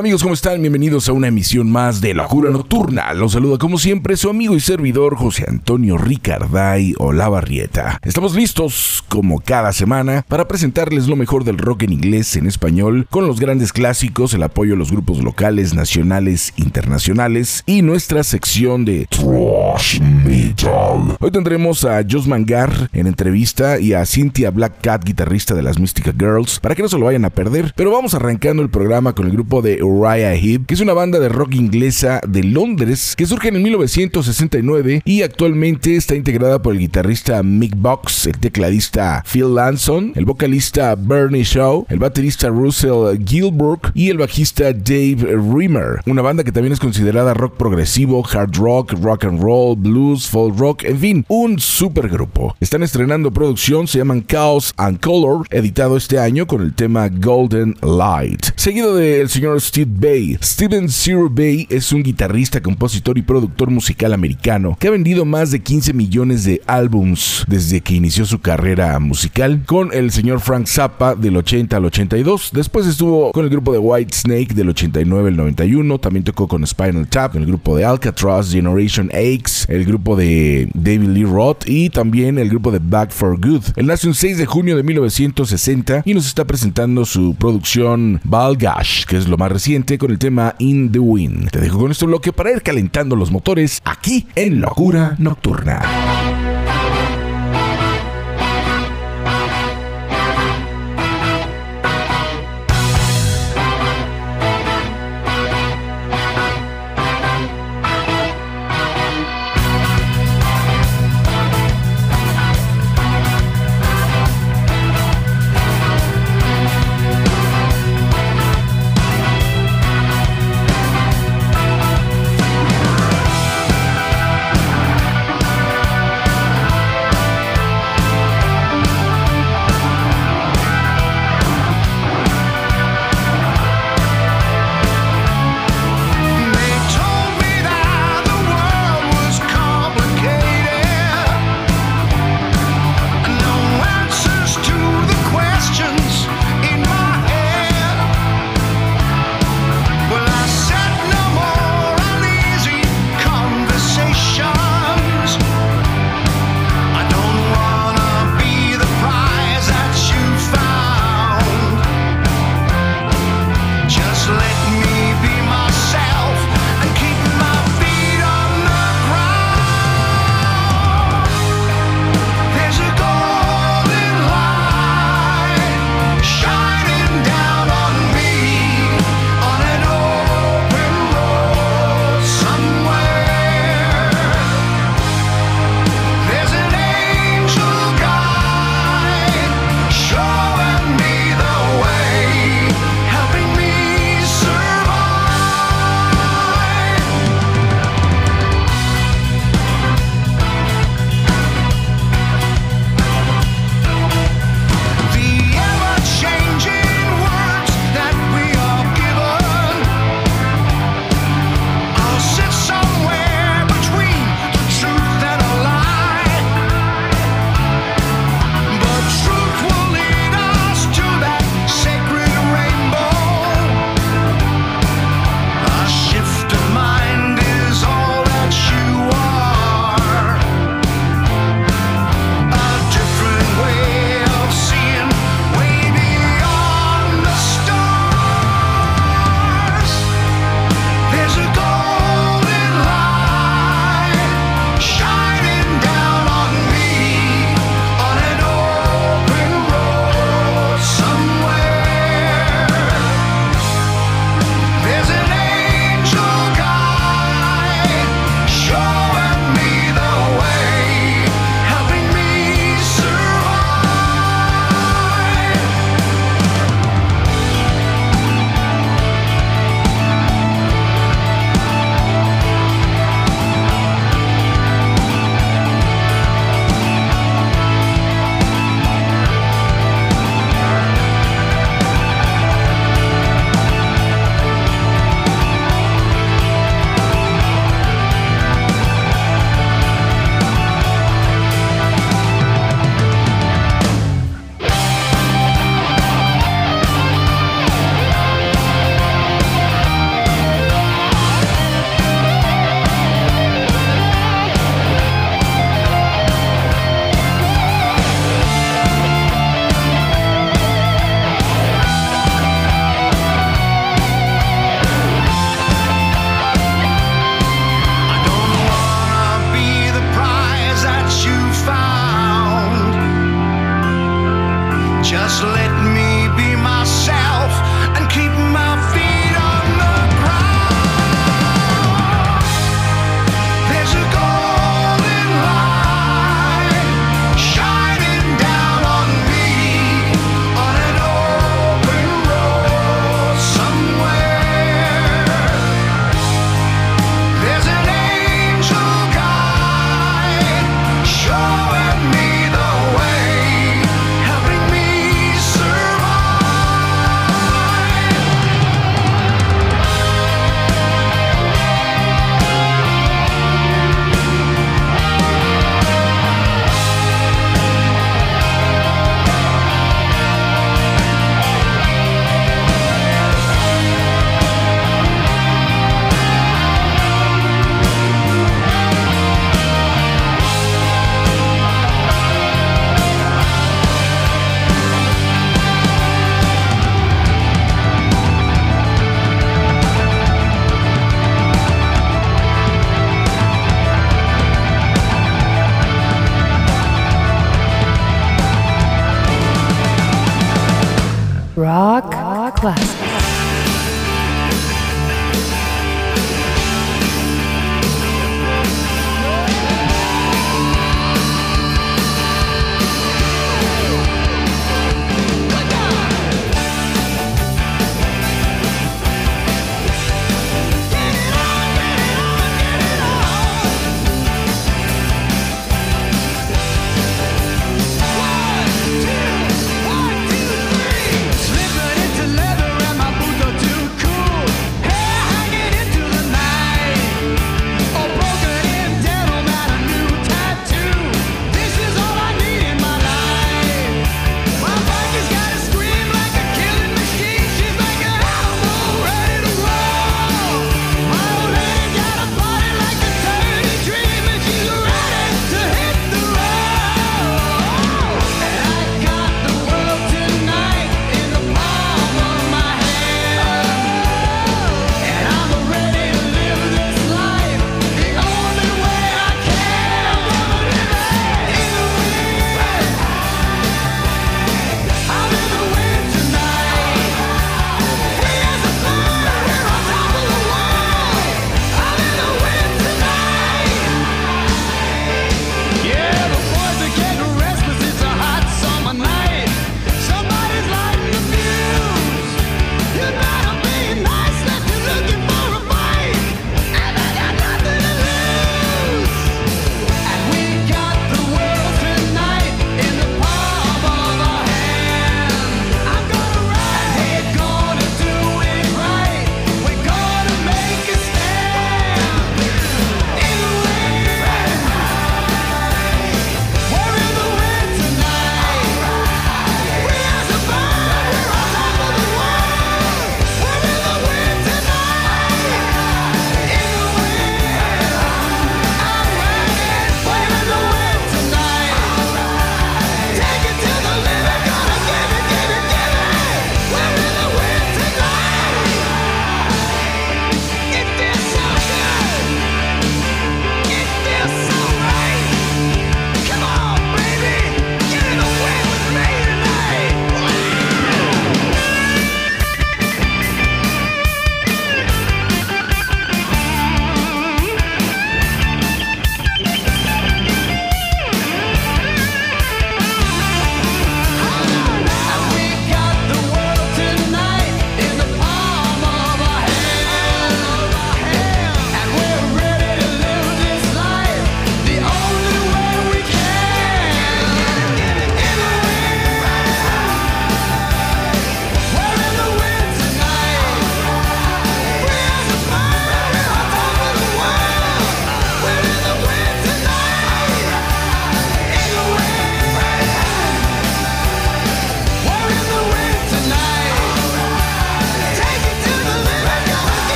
Amigos? ¿Cómo están? Bienvenidos a una emisión más de Locura Nocturna. Los saluda como siempre su amigo y servidor José Antonio Ricarday Olavarrieta. Estamos listos, como cada semana, para presentarles lo mejor del rock en inglés, en español, con los grandes clásicos, el apoyo a los grupos locales, nacionales, internacionales y nuestra sección de Trash Metal. Hoy tendremos a Jos Mangar en entrevista y a Cynthia Black Cat, guitarrista de las Mystica Girls, para que no se lo vayan a perder. Pero vamos arrancando el programa con el grupo de Uriah que es una banda de rock inglesa de Londres que surge en 1969 y actualmente está integrada por el guitarrista Mick Box, el tecladista Phil Lanson, el vocalista Bernie Shaw, el baterista Russell Gilbrook y el bajista Dave Rimmer. Una banda que también es considerada rock progresivo, hard rock, rock and roll, blues, folk rock, en fin, un super grupo. Están estrenando producción, se llaman Chaos and Color, editado este año con el tema Golden Light. Seguido del señor Steve Bay. Steven Zero Bay es un guitarrista, compositor y productor musical americano que ha vendido más de 15 millones de álbums desde que inició su carrera musical con el señor Frank Zappa del 80 al 82. Después estuvo con el grupo de White Snake del 89 al 91. También tocó con Spinal Tap, el grupo de Alcatraz, Generation X, el grupo de David Lee Roth y también el grupo de Back for Good. Él nace un 6 de junio de 1960 y nos está presentando su producción Balgash, que es lo más reciente con el tema In the Wind. Te dejo con este bloque para ir calentando los motores aquí en Locura Nocturna.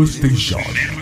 Nelo Station.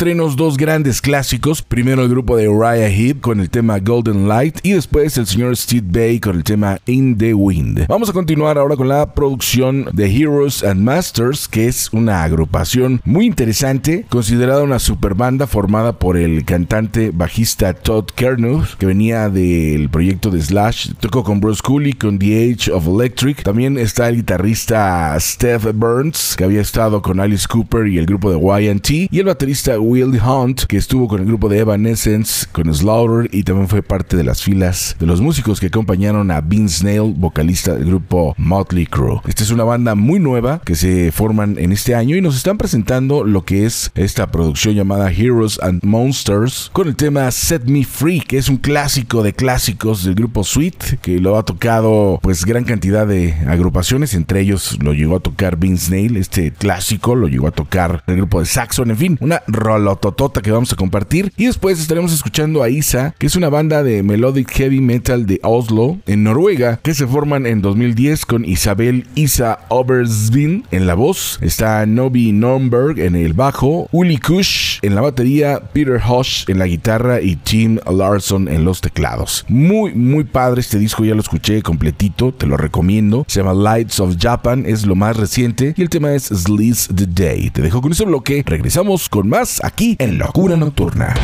Estrenos, dos grandes clásicos. Primero el grupo de Uriah Heep con el tema Golden Light y después el señor Steve Bay con el tema In the Wind. Vamos a continuar ahora con la producción de Heroes and Masters, que es una agrupación muy interesante, considerada una super banda formada por el cantante bajista Todd Kernuth, que venía del proyecto de Slash, tocó con Bruce Cooley, con The Age of Electric. También está el guitarrista Steph Burns, que había estado con Alice Cooper y el grupo de YT, y el baterista Will Hunt, que estuvo con el grupo de Evanescence, con Slaughter y también fue parte de las filas de los músicos que acompañaron a Vince Nail, vocalista del grupo Motley Crue. Esta es una banda muy nueva que se forman en este año y nos están presentando lo que es esta producción llamada Heroes and Monsters con el tema Set Me Free, que es un clásico de clásicos del grupo Sweet, que lo ha tocado pues gran cantidad de agrupaciones, entre ellos lo llegó a tocar Vince Nail, este clásico lo llegó a tocar el grupo de Saxon, en fin, una rolototota que vamos a compartir. Y después estaremos escuchando a Isa, que es una banda de melodic heavy metal de Oslo, en Noruega, que se forman en 2010 con Isabel Isa Obersvin en la voz. Está Novi Nornberg en el bajo, Uli Kush en la batería, Peter Hosh en la guitarra y Tim Larson en los teclados. Muy, muy padre este disco, ya lo escuché completito, te lo recomiendo. Se llama Lights of Japan, es lo más reciente y el tema es Sleaze the Day. Te dejo con ese bloque, regresamos con más aquí en Locura Nocturna.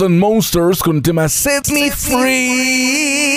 And Monsters con el tema Set Me Free.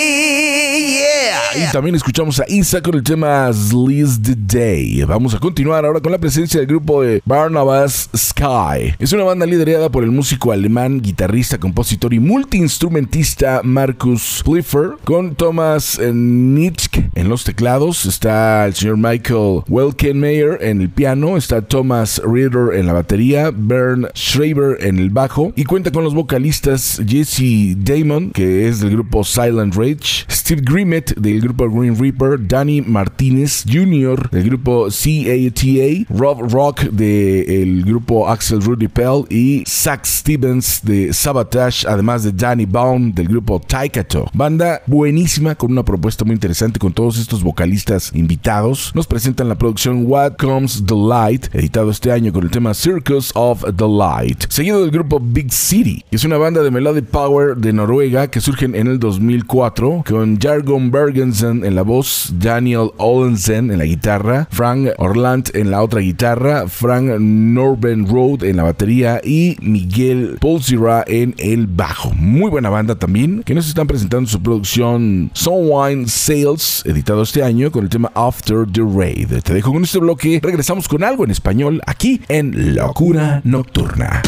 También escuchamos a Isa con el tema Slice the Day. Vamos a continuar ahora con la presencia del grupo de Barnabas Sky. Es una banda liderada por el músico alemán, guitarrista, compositor y multiinstrumentista Markus Pliffer, con Thomas Nitschke en los teclados. Está el señor Michael Welkenmeyer en el piano. Está Thomas Rieder en la batería. Bern Schreiber en el bajo. Y cuenta con los vocalistas Jesse Damon, que es del grupo Silent Rage, Steve Grimmett del grupo Green Reaper, Danny Martínez Jr. del grupo CATA, Rob Rock del grupo Axel Rudy Pell y Zach Stevens de Sabotage, además de Danny Baum del grupo Taikato. Banda buenísima con una propuesta muy interesante con todos estos vocalistas invitados. Nos presentan la producción What Comes the Light, editado este año con el tema Circus of the Light, seguido del grupo Big City, es una banda de melodic power de Noruega que surgen en el 2004 con Jargon Bergensen en la voz, Daniel Olensen en la guitarra, Frank Orland en la otra guitarra, Frank Norben Road en la batería y Miguel Polsira en el bajo. Muy buena banda también que nos están presentando su producción Sunwine Sales, editado este año con el tema After the Raid. Te dejo con este bloque, regresamos con algo en español aquí en Locura Nocturna.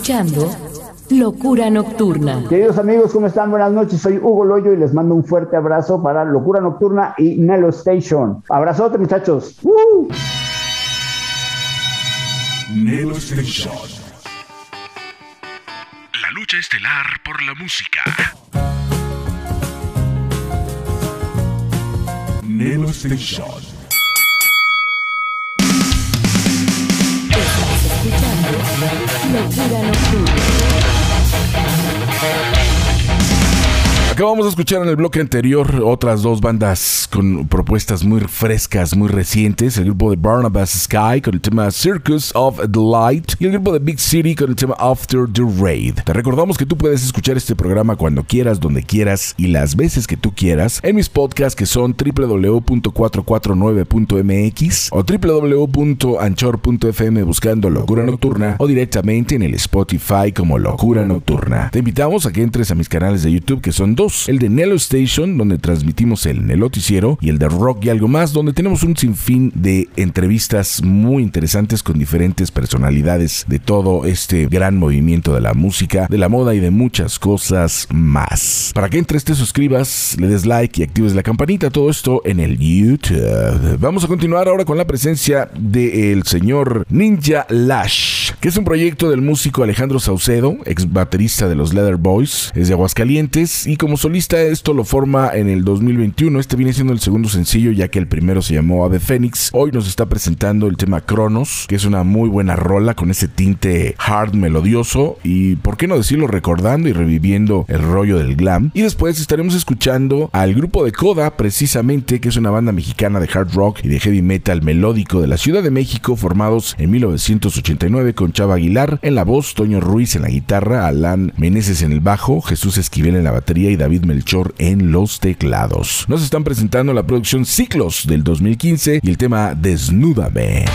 Escuchando Locura Nocturna. Queridos amigos, ¿cómo están? Buenas noches, soy Hugo Loyo y les mando un fuerte abrazo para Locura Nocturna y Nelo Station. Abrazote, muchachos. ¡Uh! Nelo Station. La lucha estelar por la música. Nelo Station. Gíralo. Acabamos de escuchar en el bloque anterior otras dos bandas con propuestas muy frescas, muy recientes. El grupo de Barnabas Sky con el tema Circus of the Light y el grupo de Big City con el tema After the Raid. Te recordamos que tú puedes escuchar este programa cuando quieras, donde quieras y las veces que tú quieras en mis podcasts que son www.449.mx o www.anchor.fm buscando Locura Nocturna o directamente en el Spotify como Locura Nocturna. Te invitamos a que entres a mis canales de YouTube que son dos, el de Nelo Station donde transmitimos el Neloticiero y el de Rock y algo más donde tenemos un sinfín de entrevistas muy interesantes con diferentes personalidades de todo este gran movimiento de la música, de la moda y de muchas cosas más. Para que entres, te suscribas, le des like y actives la campanita, todo esto en el YouTube. Vamos a continuar ahora con la presencia del señor Ninja Lash, que es un proyecto del músico Alejandro Saucedo, ex baterista de los Leather Boys, es de Aguascalientes y como solista esto lo forma en el 2021. Este viene siendo el segundo sencillo ya que el primero se llamó Ave Fénix. Hoy nos está presentando el tema Cronos, que es una muy buena rola con ese tinte hard melodioso y por qué no decirlo recordando y reviviendo el rollo del glam. Y después estaremos escuchando al grupo de Coda precisamente, que es una banda mexicana de hard rock y de heavy metal melódico de la Ciudad de México formados en 1989 con Chava Aguilar en la voz, Toño Ruiz en la guitarra, Alan Meneses en el bajo, Jesús Esquivel en la batería y David Melchor en los teclados. Nos están presentando la producción Ciclos del 2015 y el tema Desnúdame.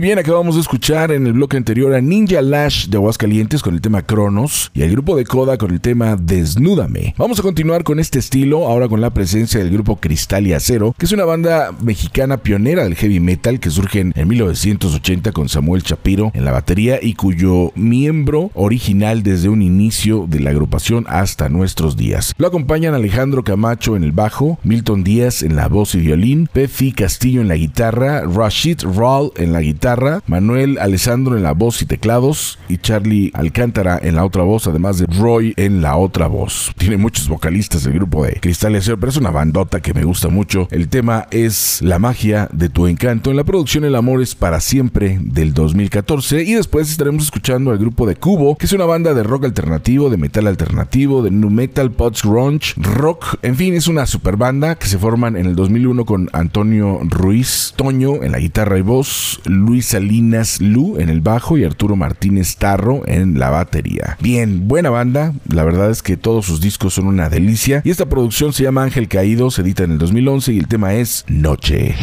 Bien. Acabamos de escuchar en el bloque anterior a Ninja Lash de Aguascalientes con el tema Cronos y al grupo de Coda con el tema Desnúdame. Vamos a continuar con este estilo, ahora con la presencia del grupo Cristal y Acero, que es una banda mexicana pionera del heavy metal que surge en 1980 con Samuel Chapiro en la batería y cuyo miembro original desde un inicio de la agrupación hasta nuestros días. Lo acompañan Alejandro Camacho en el bajo, Milton Díaz en la voz y violín, Pefi Castillo en la guitarra, Rashid Rawl en la guitarra, Manuel Alessandro en la voz y teclados y Charlie Alcántara en la otra voz, además de Roy en la otra voz. Tiene muchos vocalistas el grupo de Cristal y pero es una bandota que me gusta mucho. El tema es La magia de tu encanto. En la producción El amor es para siempre del 2014 y después estaremos escuchando al grupo de Cubo, que es una banda de rock alternativo, de metal alternativo, de nu metal, pods grunge, rock, en fin, es una super banda que se forman en el 2001 con Antonio Ruiz Toño en la guitarra y voz, Luis Salinas Lu en el bajo y Arturo Martínez Tarro en la batería. Bien, buena banda, la verdad es que todos sus discos son una delicia y esta producción se llama Ángel Caído, se edita en el 2011 y el tema es Noche.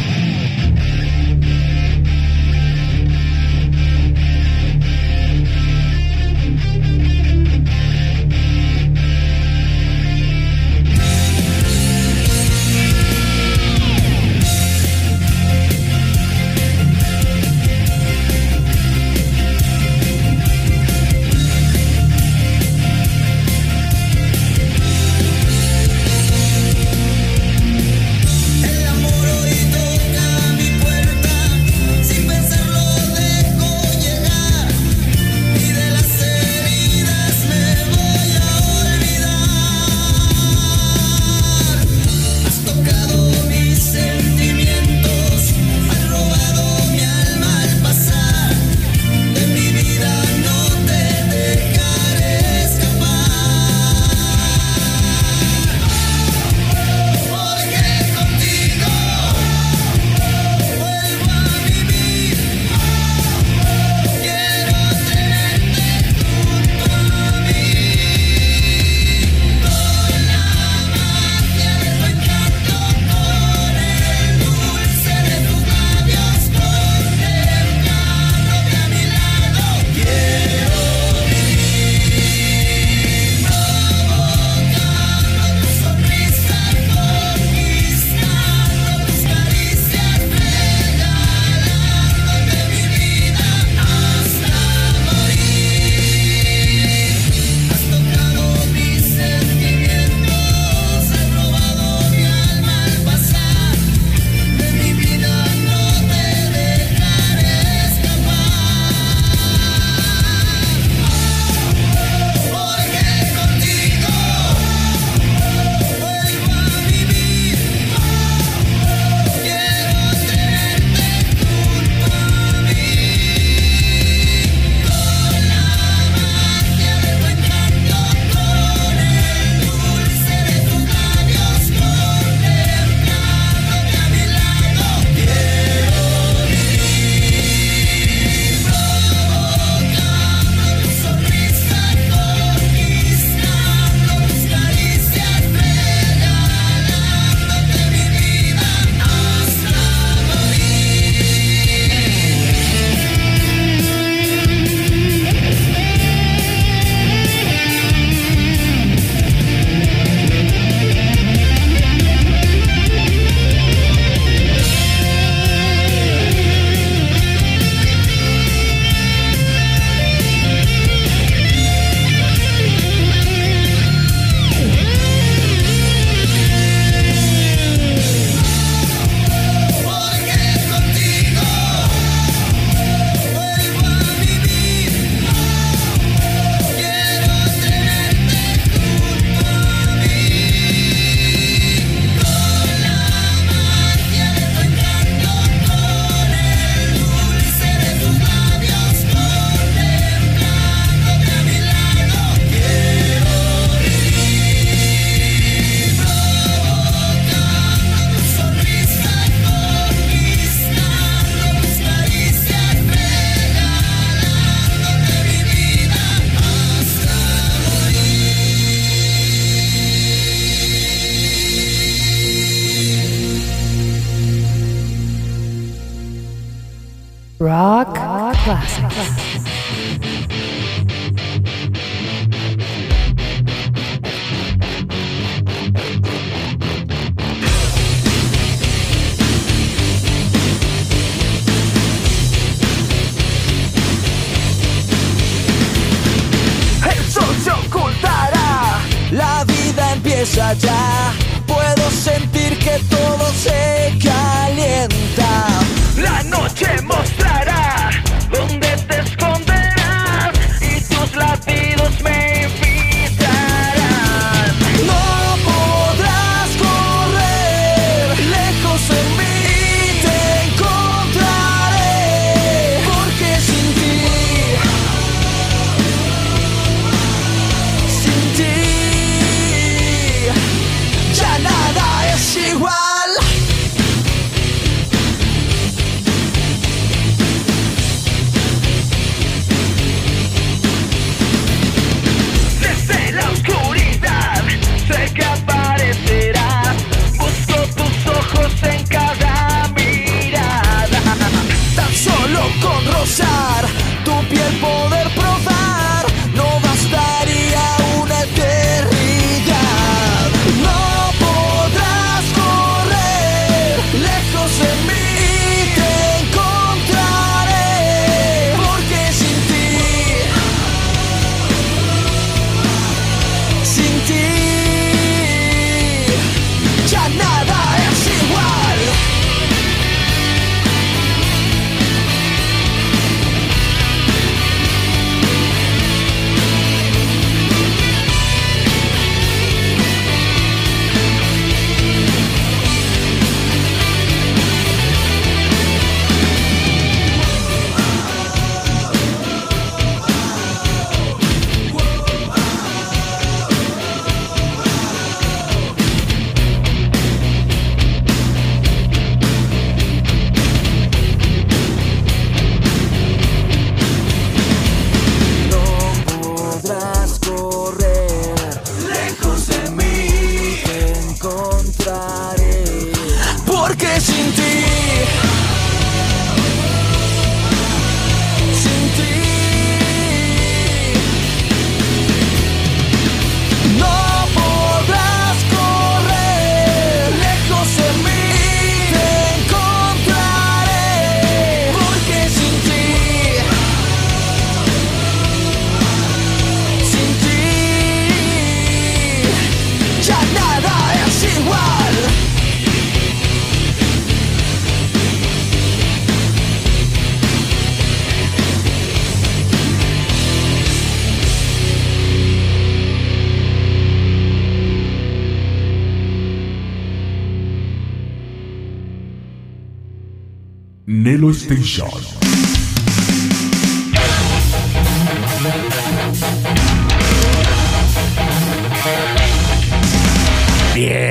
这小子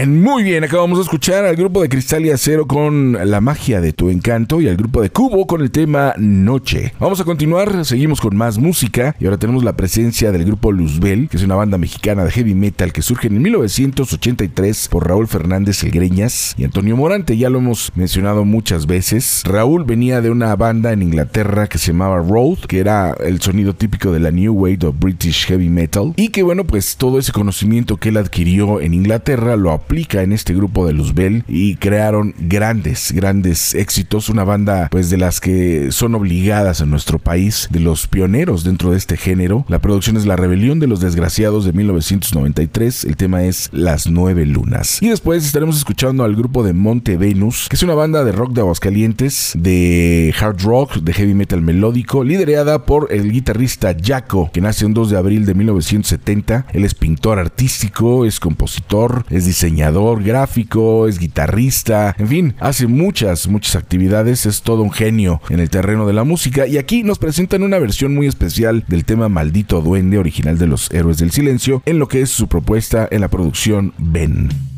Muy bien. Acabamos de escuchar al grupo de Cristal y Acero con La magia de tu encanto y al grupo de Cubo con el tema Noche. Vamos a continuar, seguimos con más música y ahora tenemos la presencia del grupo Luzbel, que es una banda mexicana de heavy metal que surge en 1983 por Raúl Fernández Elgreñas y Antonio Morante. Ya lo hemos mencionado muchas veces. Raúl venía de una banda en Inglaterra que se llamaba Road, que era el sonido típico de la New Wave of British Heavy Metal y que bueno, pues todo ese conocimiento que él adquirió en Inglaterra lo aplica en este grupo de Luzbel y crearon grandes, grandes éxitos. Una banda pues de las que son obligadas en nuestro país, de los pioneros dentro de este género. La producción es La Rebelión de los Desgraciados de 1993. El tema es Las Nueve Lunas. Y después estaremos escuchando al grupo de Monte Venus, que es una banda de rock de Aguascalientes, de hard rock, de heavy metal melódico, liderada por el guitarrista Jaco, que nace un 2 de abril de 1970. Él es pintor artístico, es compositor, es diseñador gráfico, es guitarrista, en fin, hace muchas, muchas actividades, es todo un genio en el terreno de la música y aquí nos presentan una versión muy especial del tema Maldito Duende original de los Héroes del Silencio en lo que es su propuesta en la producción Ben.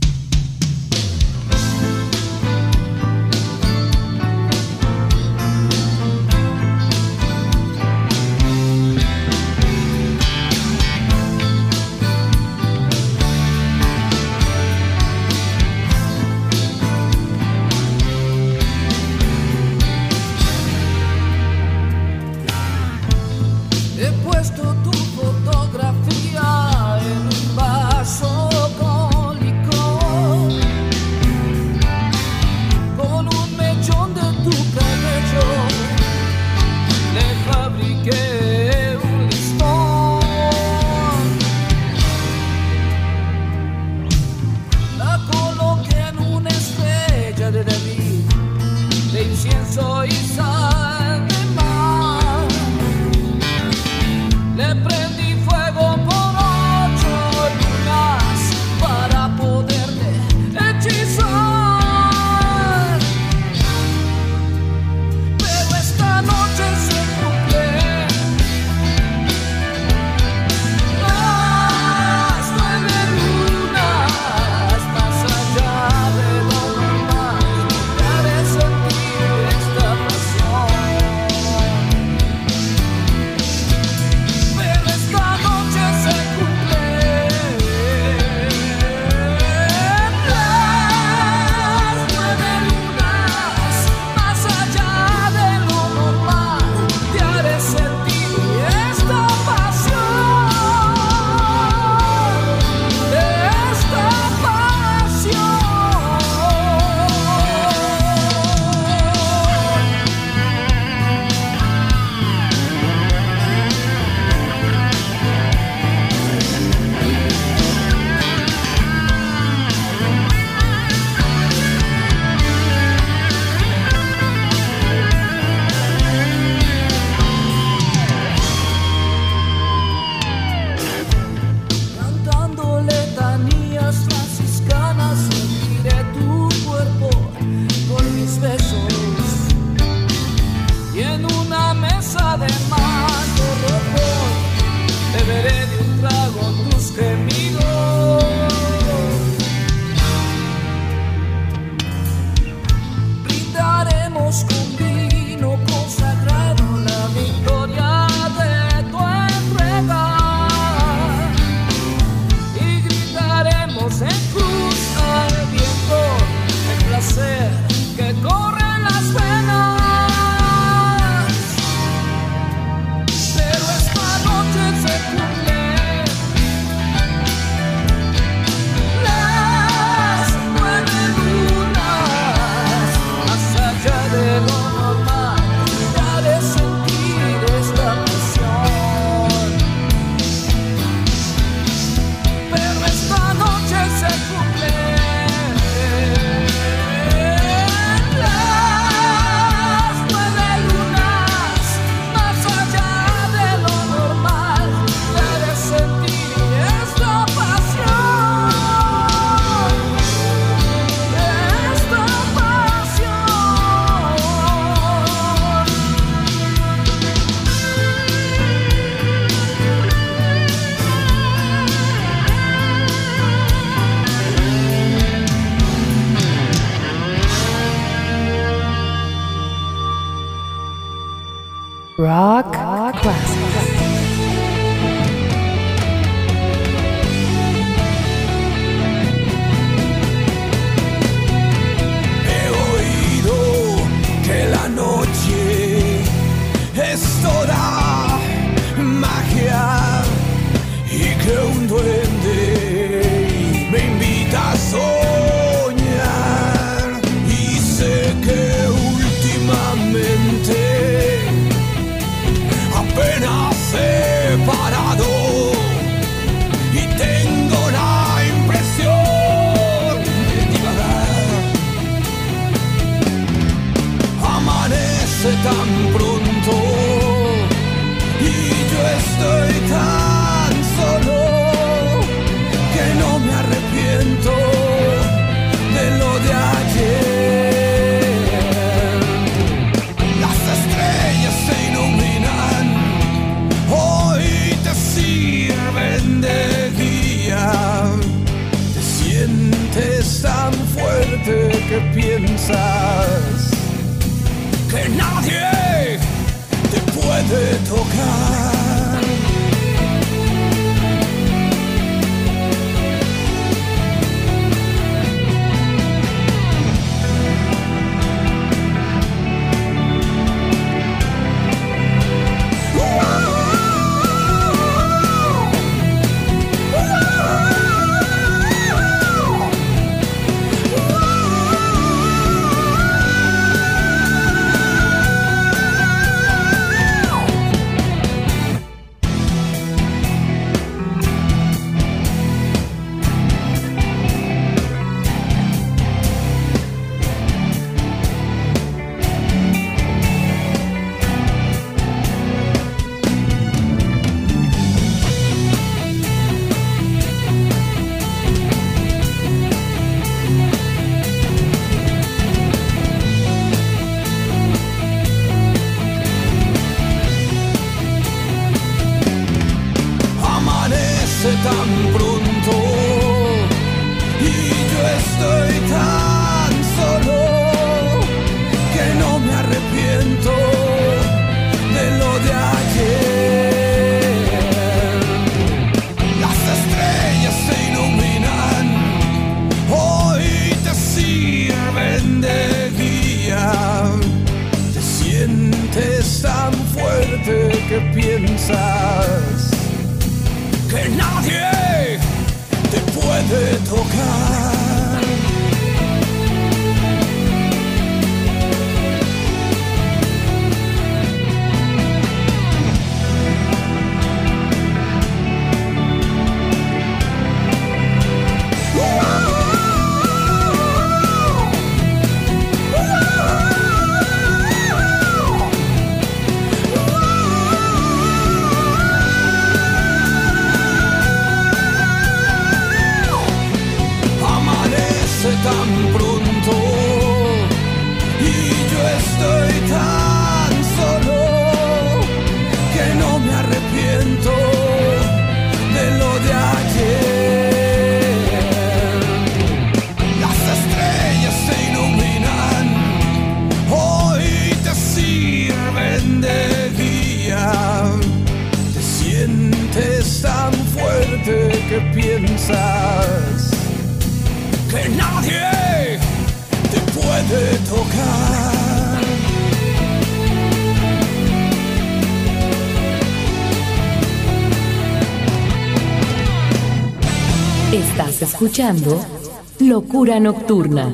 Locura Nocturna.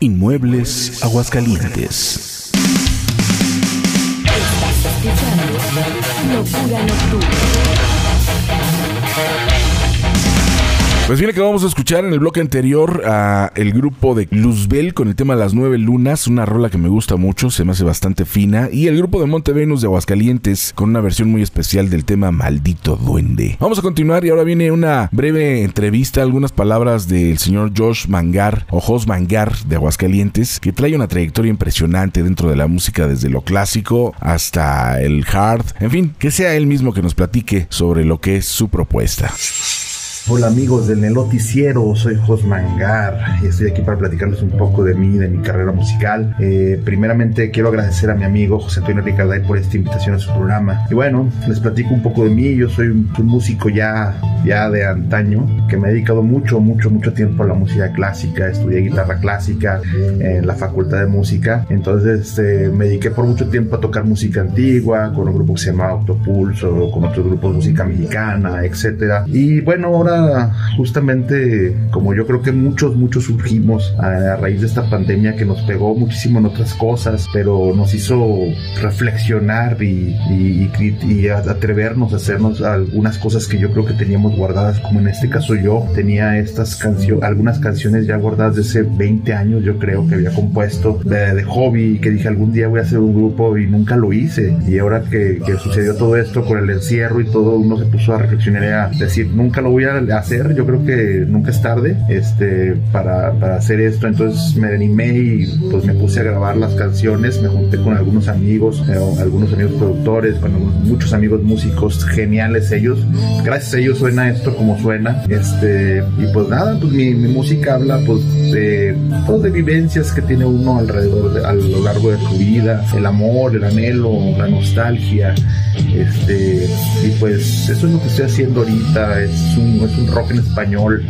Inmuebles Aguascalientes. Pues bien, acabamos de escuchar en el bloque anterior a el grupo de Luzbel con el tema Las Nueve Lunas, una rola que me gusta mucho, se me hace bastante fina, y el grupo de Monte Venus de Aguascalientes con una versión muy especial del tema Maldito Duende. Vamos a continuar y ahora viene una breve entrevista, algunas palabras del señor Josh Mangar o Jos Mangar de Aguascalientes, que trae una trayectoria impresionante dentro de la música desde lo clásico hasta el hard, en fin, que sea él mismo que nos platique sobre lo que es su propuesta. Hola amigos del Neloticiero, soy Jos Mangar y estoy aquí para platicarles un poco de mí, de mi carrera musical. Eh, primeramente quiero agradecer a mi amigo José Antonio Ricarday por esta invitación a su programa. Y bueno, les platico un poco de mí. Yo soy un, un músico ya, ya de antaño que me he dedicado mucho, mucho, mucho tiempo a la música clásica. Estudié guitarra clásica en la Facultad de Música. Entonces este, me dediqué por mucho tiempo a tocar música antigua con un grupo que se llama Autopulso, con otros grupos de música mexicana, etcétera. Y bueno, ahora justamente como yo creo que muchos, muchos surgimos a, raíz de esta pandemia que nos pegó muchísimo en otras cosas, pero nos hizo reflexionar y, y, y, atrevernos a hacernos algunas cosas que yo creo que teníamos guardadas, como en este caso yo tenía estas canciones, algunas canciones ya guardadas de hace 20 años, yo creo que había compuesto de, de hobby, que dije algún día voy a hacer un grupo y nunca lo hice. Y ahora que, que sucedió todo esto con el encierro y todo, uno se puso a reflexionar y a decir, nunca lo voy a hacer, yo creo que nunca es tarde este, para, para hacer esto, entonces me animé y pues me puse a grabar las canciones, me junté con algunos amigos, eh, algunos amigos productores, con muchos amigos músicos geniales ellos, gracias a ellos suena esto como suena, este, y pues nada, pues mi, mi música habla pues de, pues, de vivencias que tiene uno alrededor, de, a lo largo de su vida, el amor, el anhelo, la nostalgia, este, y pues eso es lo que estoy haciendo ahorita, es un, un rock en español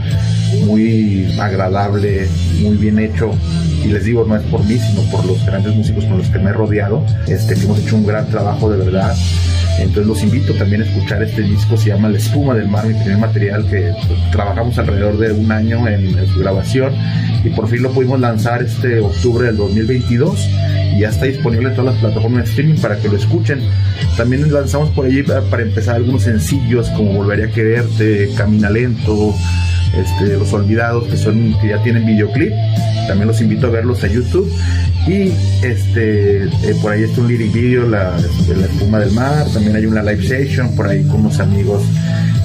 muy agradable, muy bien hecho. Y les digo, no es por mí, sino por los grandes músicos con los que me he rodeado, este, que hemos hecho un gran trabajo de verdad. Entonces los invito también a escuchar este disco, se llama La Espuma del Mar, mi primer material que pues, trabajamos alrededor de un año en, en, su grabación y por fin lo pudimos lanzar este octubre del 2022 y ya está disponible en todas las plataformas de streaming para que lo escuchen. También lanzamos por allí para, para empezar algunos sencillos como Volvería a Quererte, Camina Lento, este, Los Olvidados, que, son, que ya tienen videoclip. También los invito a verlos a YouTube. Y este, eh, por ahí está un lyric video, la, la espuma del mar. También hay una live session por ahí con unos amigos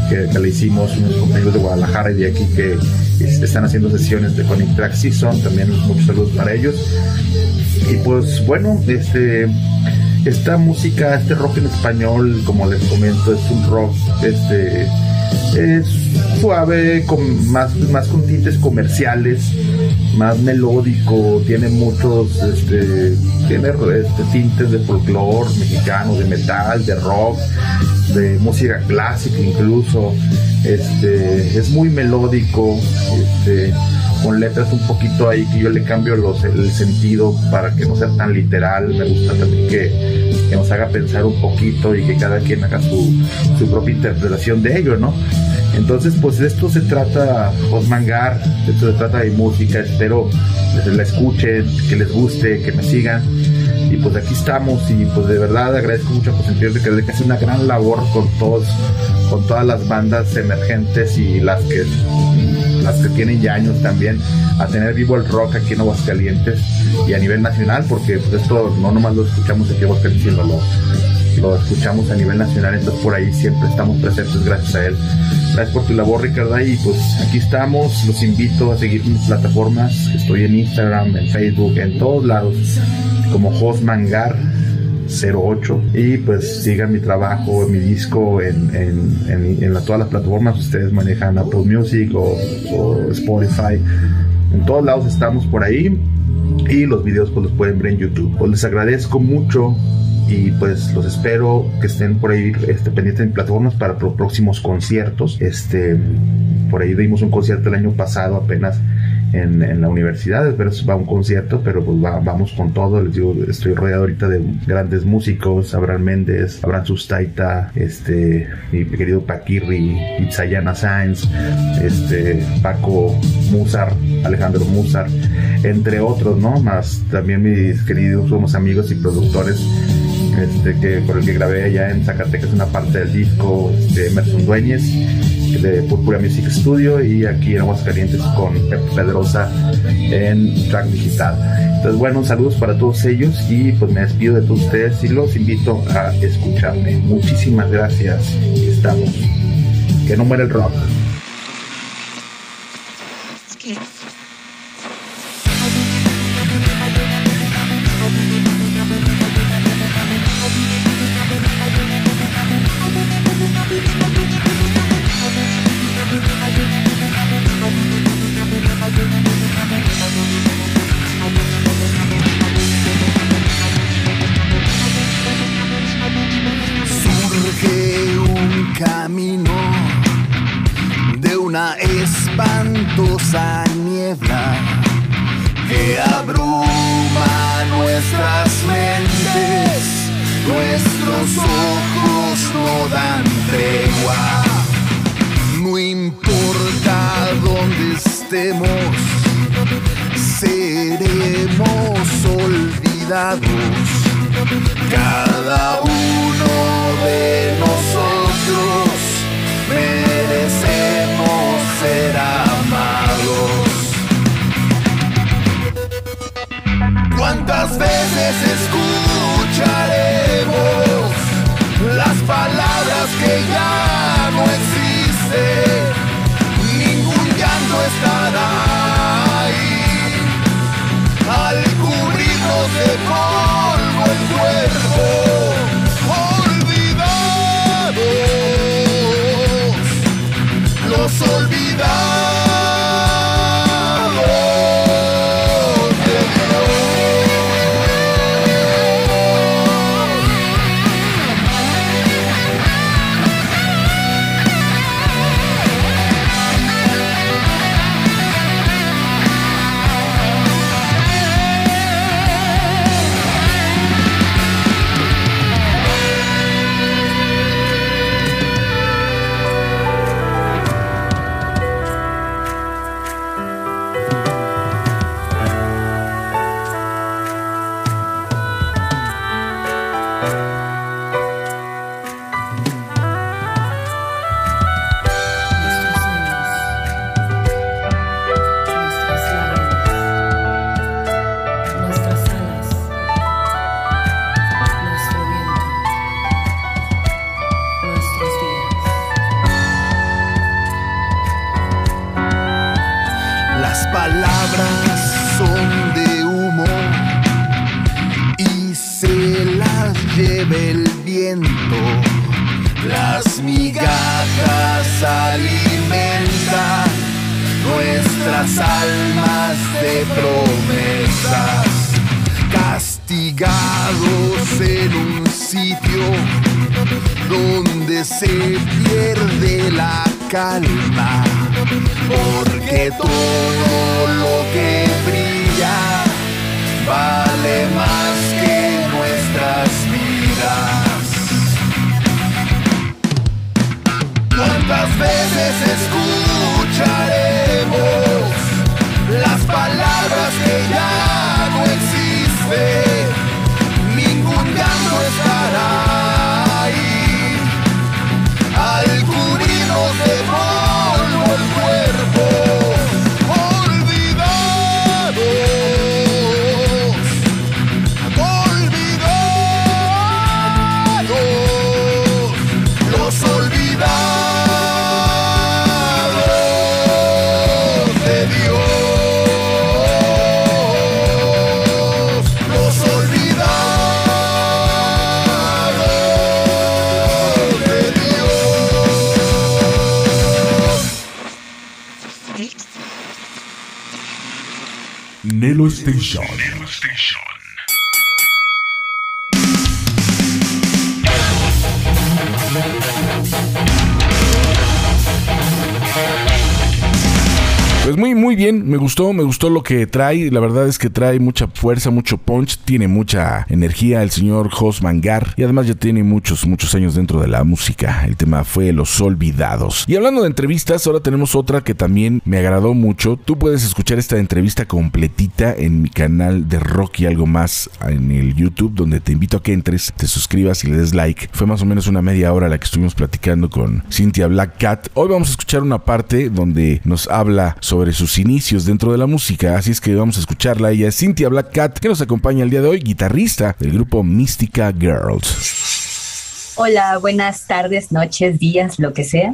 que, que, le hicimos, unos compañeros de Guadalajara y de aquí que están haciendo sesiones de Connect Track Season. También muchos saludos para ellos. Y pues bueno, este esta música, este rock en español, como les comento, es un rock este es suave, con más, más con tintes comerciales, más melódico, tiene muchos este, tiene este, tintes de folclore mexicano, de metal, de rock, de música clásica incluso. Este, es muy melódico, este, con letras un poquito ahí que yo le cambio los, el sentido para que no sea tan literal. Me gusta también que, que nos haga pensar un poquito y que cada quien haga su, su propia interpretación de ello, ¿no? Entonces, pues de esto se trata Osmangar, esto se trata de música, espero que la escuchen, que les guste, que me sigan. Y pues aquí estamos y pues de verdad agradezco mucho a José de que hace una gran labor con todos, con todas las bandas emergentes y las que las que tienen ya años también a tener vivo el rock aquí en Aguascalientes y a nivel nacional porque pues esto no nomás lo escuchamos aquí en Aguascalientes sino lo, lo escuchamos a nivel nacional entonces por ahí siempre estamos presentes gracias a él gracias por tu labor Ricardo y pues aquí estamos los invito a seguir mis plataformas estoy en Instagram en Facebook en todos lados como Josmangar 08 y pues sigan mi trabajo, mi disco en, en, en, en la, todas las plataformas, ustedes manejan Apple Music o, o, Spotify, en todos lados estamos por ahí y los videos pues los pueden ver en YouTube. Pues les agradezco mucho y pues los espero que estén por ahí este, pendientes en plataformas para los próximos conciertos. Este, por ahí dimos un concierto el año pasado apenas en, la universidad, pero va un concierto, pero pues va, vamos con todo, les digo, estoy rodeado ahorita de grandes músicos, Abraham Méndez, Abraham Sustaita, este, mi querido Paquirri, Itzayana Sainz, este, Paco Musar, Alejandro Musar, entre otros, ¿no? Más también mis queridos somos amigos y productores este, que, por el que grabé allá en Zacatecas una parte del disco de Emerson Dueñez de Púrpura Music Studio y aquí en Aguascalientes con Pep Pedrosa en track digital. Entonces, bueno, saludos para todos ellos y pues me despido de todos ustedes y los invito a escucharme. Muchísimas gracias estamos. Que no muere el rock. Nelo me gustó, me gustó lo que trae, la verdad es que trae mucha fuerza, mucho punch, tiene mucha energía el señor Jos Mangar y además ya tiene muchos, muchos años dentro de la música, el tema fue Los Olvidados. Y hablando de entrevistas, ahora tenemos otra que también me agradó mucho, tú puedes escuchar esta entrevista completita en mi canal de rock y algo más en el YouTube, donde te invito a que entres, te suscribas y le des like, fue más o menos una media hora la que estuvimos platicando con Cynthia Black Cat, hoy vamos a escuchar una parte donde nos habla sobre sus inicios dentro de la música, así es que vamos a escucharla. Ella es Cynthia Black Cat, que nos acompaña el día de hoy, guitarrista del grupo Mystica Girls. Hola, buenas tardes, noches, días, lo que sea.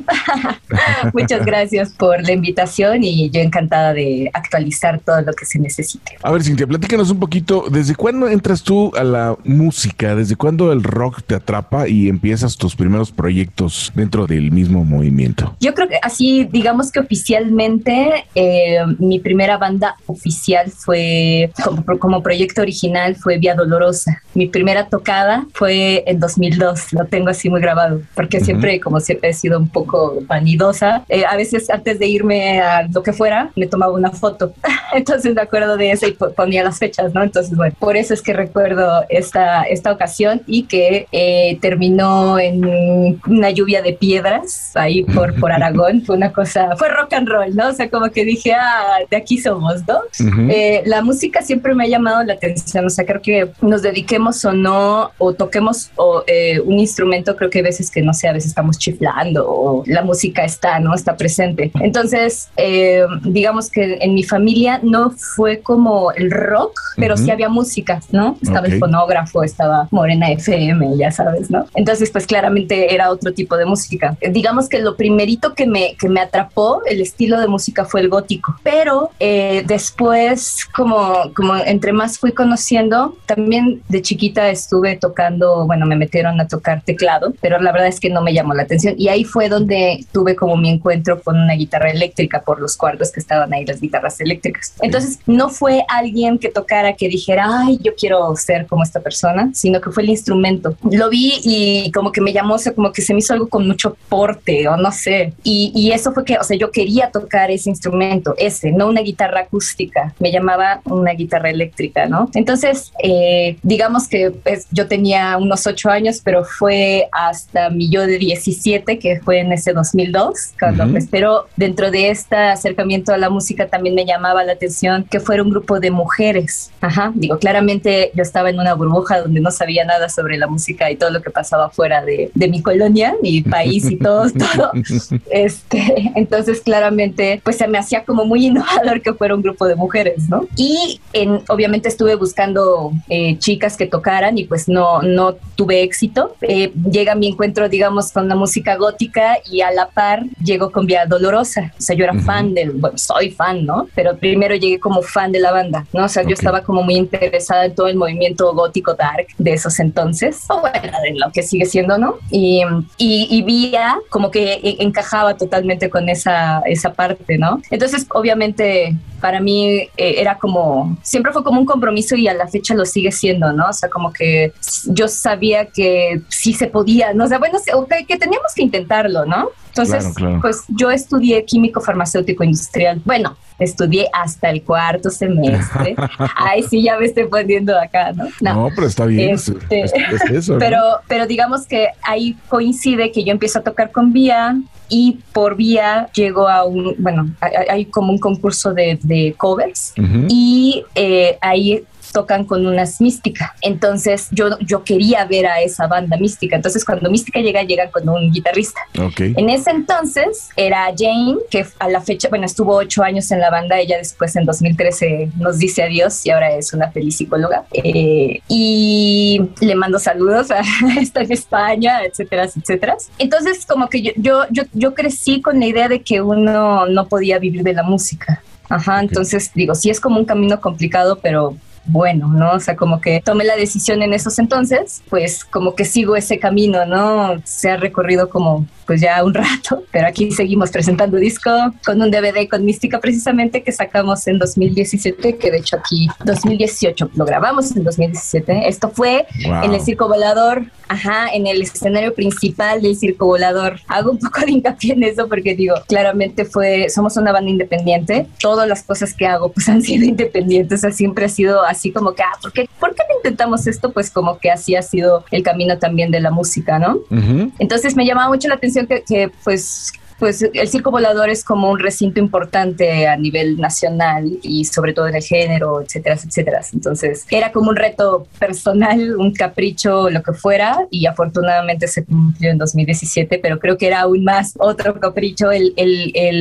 Muchas gracias por la invitación y yo encantada de actualizar todo lo que se necesite. A ver, Cintia, platícanos un poquito, ¿desde cuándo entras tú a la música? ¿Desde cuándo el rock te atrapa y empiezas tus primeros proyectos dentro del mismo movimiento? Yo creo que así, digamos que oficialmente, eh, mi primera banda oficial fue, como, como proyecto original, fue Vía Dolorosa. Mi primera tocada fue en 2002, lo tengo así muy grabado, porque siempre, como siempre he sido un poco vanidosa, eh, a veces antes de irme a lo que fuera, me tomaba una foto. Entonces me acuerdo de eso y po- ponía las fechas, ¿no? Entonces, bueno, por eso es que recuerdo esta, esta ocasión y que eh, terminó en una lluvia de piedras ahí por, por Aragón. Fue una cosa, fue rock and roll, ¿no? O sea, como que dije, ah, de aquí somos, ¿no? Ujú. Eh, la música siempre me ha llamado la atención, o sea, creo que nos dediquemos o no, o toquemos o, eh, un instrumento, creo que hay veces que, no sé, a veces estamos chiflando o la música está, ¿no? Está presente. Entonces, eh, digamos que en mi familia no fue como el rock, pero Ujú. sí había música, ¿no? Estaba Ok. el fonógrafo, estaba Morena FM, ya sabes, ¿no? Entonces, pues claramente era otro tipo de música. Digamos que lo primerito que me, que me atrapó el estilo de música fue el gótico, pero eh, después, como, como entre más fui conociendo, también de chiquita estuve tocando, bueno, me metieron a tocar teclado, pero la verdad es que no me llamó la atención y ahí fue donde tuve como mi encuentro con una guitarra eléctrica por los cuartos que estaban ahí las guitarras eléctricas. Entonces, no fue alguien que tocara que dijera, ay, yo quiero ser como esta persona, sino que fue el instrumento. Lo vi y como que me llamó, o sea, como que se me hizo algo con mucho porte o no sé. Y, y eso fue que, o sea, yo quería tocar ese instrumento, ese, no una guitarra acústica, me llamaba una guitarra eléctrica, ¿no? Entonces, eh, digamos que pues, yo tenía unos ocho años, pero fue hasta mi yo de 17, que fue en ese 2002, cuando Ujú. pues, pero dentro de este acercamiento a la música también me llamaba la atención que fuera un grupo de mujeres. Ajá, digo, claramente yo estaba en una burbuja donde no sabía nada sobre la música y todo lo que pasaba fuera de, de mi colonia, mi país y todo, todo. Este, entonces claramente pues se me hacía como muy innovador que fuera un grupo de mujeres, ¿no? Y en, obviamente estuve buscando eh, chicas que tocaran y pues no, no tuve éxito. Eh, llega mi encuentro, digamos, con la música gótica y a la par llego con Vía Dolorosa. O sea, yo era Ujú. fan del, bueno, soy fan, ¿no? Pero primero llegué como fan de la banda, ¿no? O sea, Ok. yo estaba como muy interesada en todo el movimiento gótico dark de esos entonces, o bueno, de lo que sigue siendo, ¿no? Y, y, y Vía como que e- encajaba totalmente con esa, esa parte, ¿no? Entonces, obviamente, para mí eh, era como, siempre fue como un compromiso y a la fecha lo sigue siendo, ¿no? O sea, como que yo sabía que sí se podía, ¿no? O sea, bueno, que teníamos que intentarlo, ¿no? Entonces, Claro, claro. pues yo estudié químico farmacéutico industrial. Bueno, estudié hasta el cuarto semestre. Ay, sí, ya me estoy poniendo acá, ¿no? No, pero está bien. es- Este- es, es eso. ¿no? Pero, pero digamos que ahí coincide que yo empiezo a tocar con Vía y por Vía llego a un, bueno, hay, como un concurso de, de covers y eh, ahí tocan con unas mística. Entonces yo, yo quería ver a esa banda mística. Entonces cuando mística llega, llega con un guitarrista. Ok. En ese entonces era Jane, que a la fecha, bueno, estuvo ocho años en la banda, ella después en 2013 nos dice adiós y ahora es una feliz psicóloga. Eh, y le mando saludos, a, está en España, etcétera, etcétera. Entonces como que yo, yo, yo, yo crecí con la idea de que uno no podía vivir de la música. Ajá, entonces digo, sí es como un camino complicado, pero bueno, ¿no? O sea, como que tomé la decisión en esos entonces, pues como que sigo ese camino, ¿no? Se ha recorrido como pues ya un rato, pero aquí seguimos presentando disco con un DVD con Mística precisamente que sacamos en 2017, que de hecho aquí 2018 lo grabamos en 2017. Esto fue Wow. en el Circo Volador, ajá, en el escenario principal del Circo Volador. Hago un poco de hincapié en eso porque digo, claramente fue, somos una banda independiente, todas las cosas que hago pues han sido independientes, o sea, siempre ha sido así como que, ah, ¿por qué, ¿por qué no intentamos esto? Pues como que así ha sido el camino también de la música, ¿no? Ujú. Entonces me llamaba mucho la atención que, pues pues el circo volador es como un recinto importante a nivel nacional y sobre todo en el género, etcétera, etcétera. Entonces era como un reto personal, un capricho, lo que fuera, y afortunadamente se cumplió en 2017, pero creo que era aún más otro capricho el,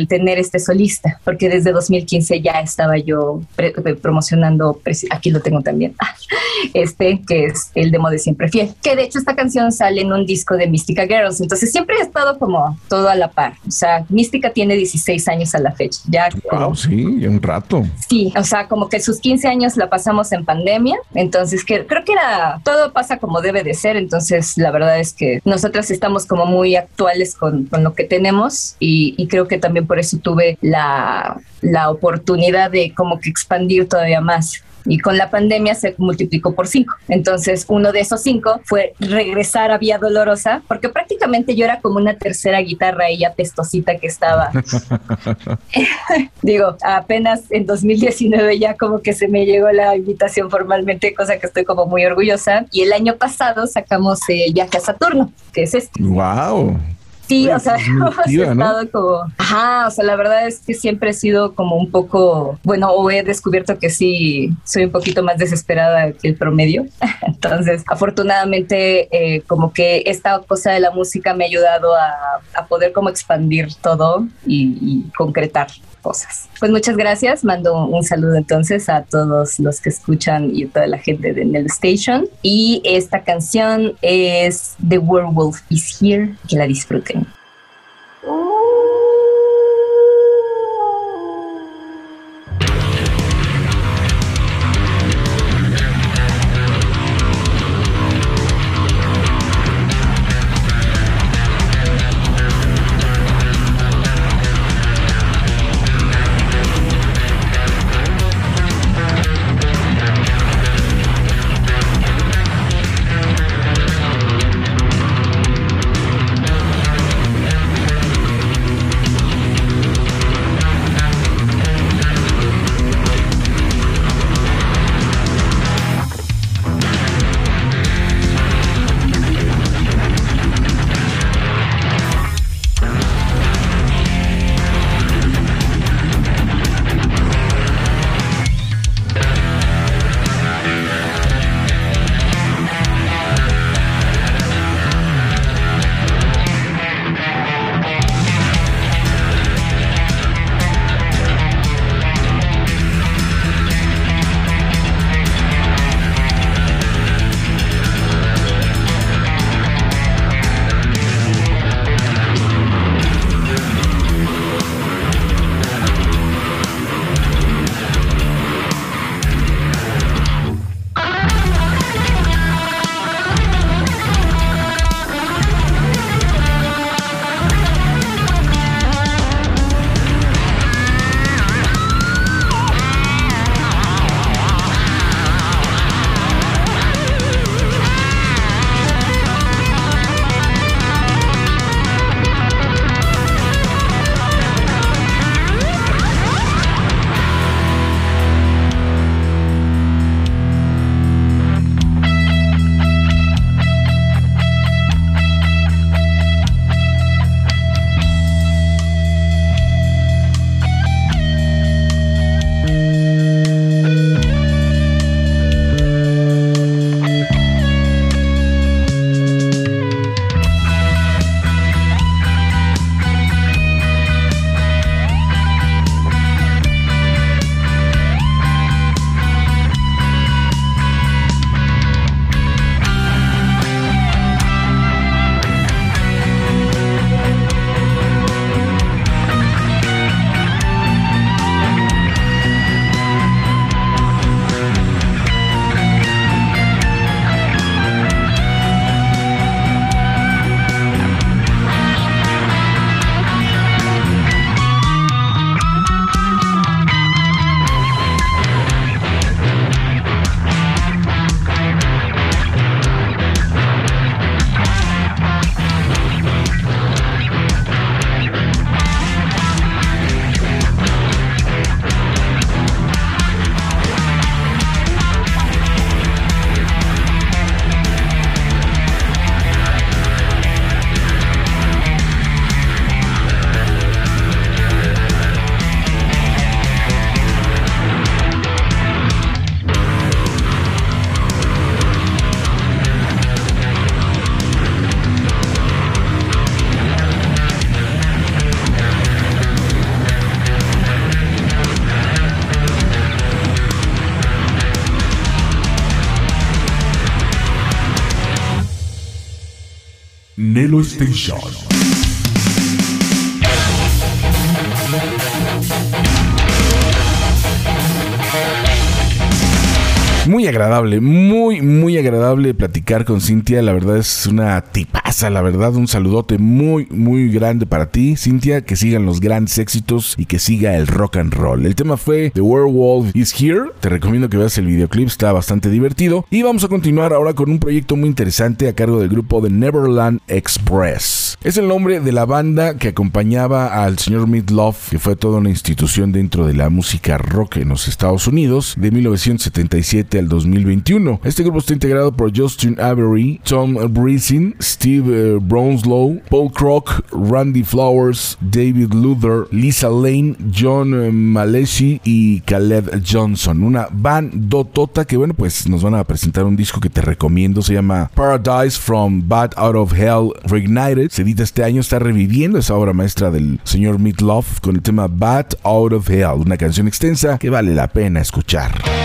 tener este solista, porque desde 2015 ya estaba yo pre- promocionando, preci- aquí lo tengo también, este que es el demo de Siempre Fiel, que de hecho esta canción sale en un disco de Mystica Girls, entonces siempre he estado como todo a la par, o sea, Mística tiene 16 años a la fecha, ya como Wow, sí, ya un rato. Sí, o sea, como que sus 15 años la pasamos en pandemia, entonces que, creo que era, todo pasa como debe de ser, entonces la verdad es que nosotras estamos como muy actuales con, con lo que tenemos y, y creo que también por eso tuve la, la oportunidad de como que expandir todavía más y con la pandemia se multiplicó por cinco. Entonces, uno de esos cinco fue regresar a Vía Dolorosa, porque prácticamente yo era como una tercera guitarra ella pestosita que estaba. Digo, apenas en 2019 ya como que se me llegó la invitación formalmente, cosa que estoy como muy orgullosa. Y el año pasado sacamos el viaje a Saturno, que es este. Wow. Sí, o sea, pues, hemos estado como, ajá, o sea, la verdad es que siempre he sido como un poco, bueno, o he descubierto que sí, soy un poquito más desesperada que el promedio. Entonces, afortunadamente, eh, como que esta cosa de la música me ha ayudado a, a poder como expandir todo y, y concretar cosas. Pues muchas gracias, mando un saludo entonces a todos los que escuchan y a toda la gente de Nell Station. Y esta canción es The Werewolf is Here, que la disfruten. Nelo Station. Muy agradable, muy, muy agradable platicar con Cintia. La verdad es una tipaza, la verdad. Un saludote muy, muy grande para ti, Cintia. Que sigan los grandes éxitos y que siga el rock and roll. El tema fue The Werewolf is Here. Te recomiendo que veas el videoclip, está bastante divertido. Y vamos a continuar ahora con un proyecto muy interesante a cargo del grupo The Neverland Express. Es el nombre de la banda que acompañaba al señor Midlove, que fue toda una institución dentro de la música rock en los Estados Unidos de 1977 al 2021. Este grupo está integrado por Justin Avery, Tom Breezing, Steve eh, Brownslow, Paul Crock, Randy Flowers, David Luther, Lisa Lane, John eh, Maleshi y Caleb Johnson. Una bandotota que, bueno, pues nos van a presentar un disco que te recomiendo. Se llama Paradise from Bad Out of Hell Reignited. Se edita este año, está reviviendo esa obra maestra del señor Meatloaf con el tema Bad Out of Hell, una canción extensa que vale la pena escuchar.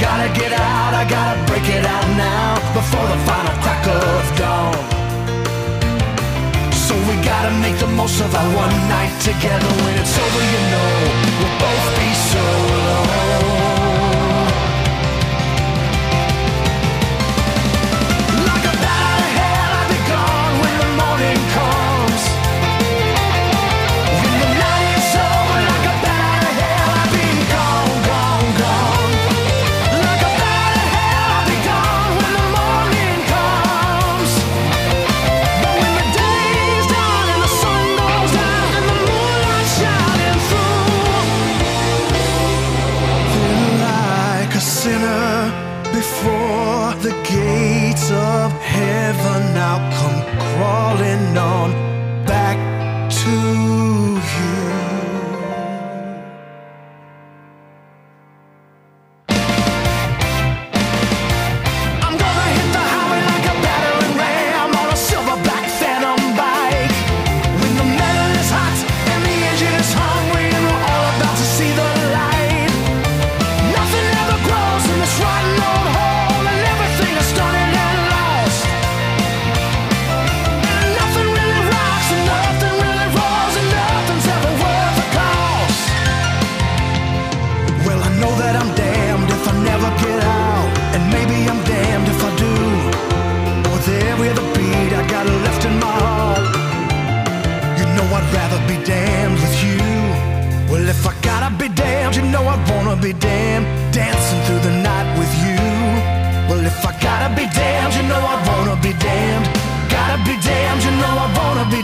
Gotta get out, I gotta break it out now before the final crack of dawn. So we gotta make the most of our one night together. When it's over, you know we'll both be so alone. now come crawling on. be damned, dancing through the night with you. Well, if I gotta be damned, you know I wanna be damned. Gotta be damned, you know I wanna be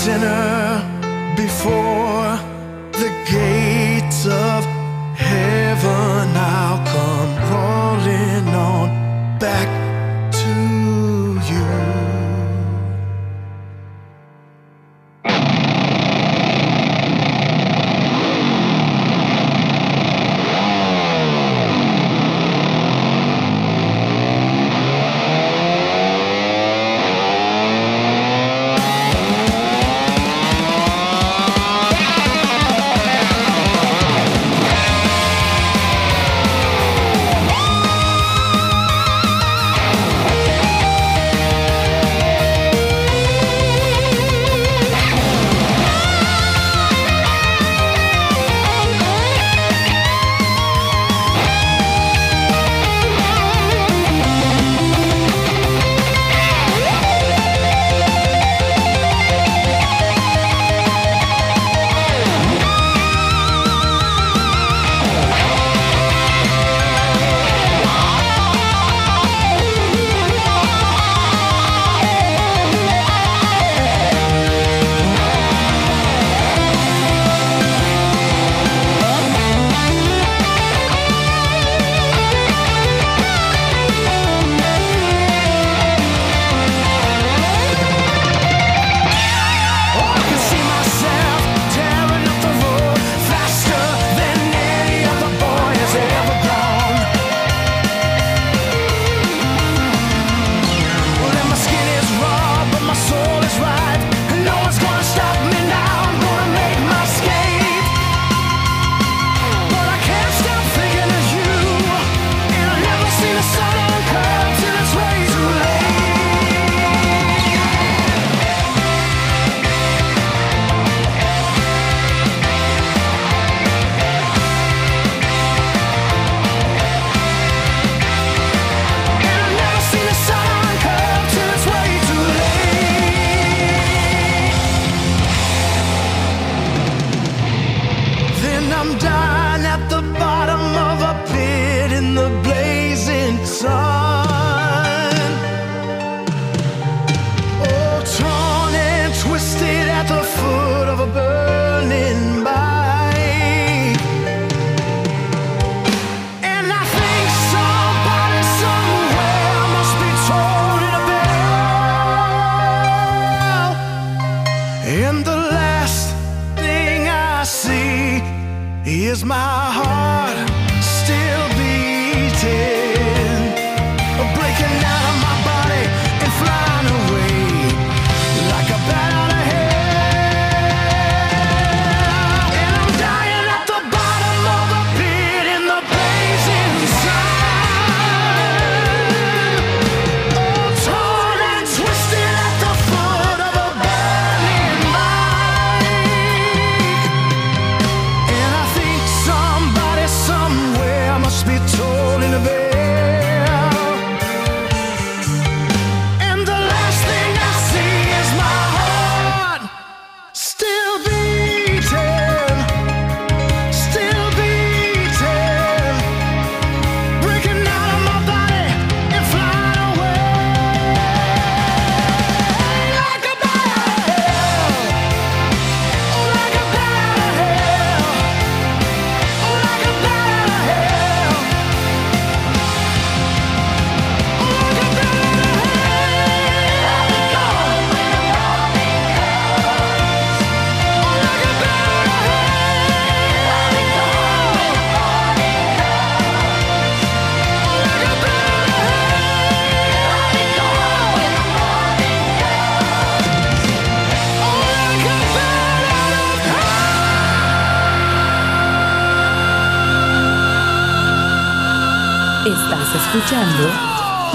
sinner.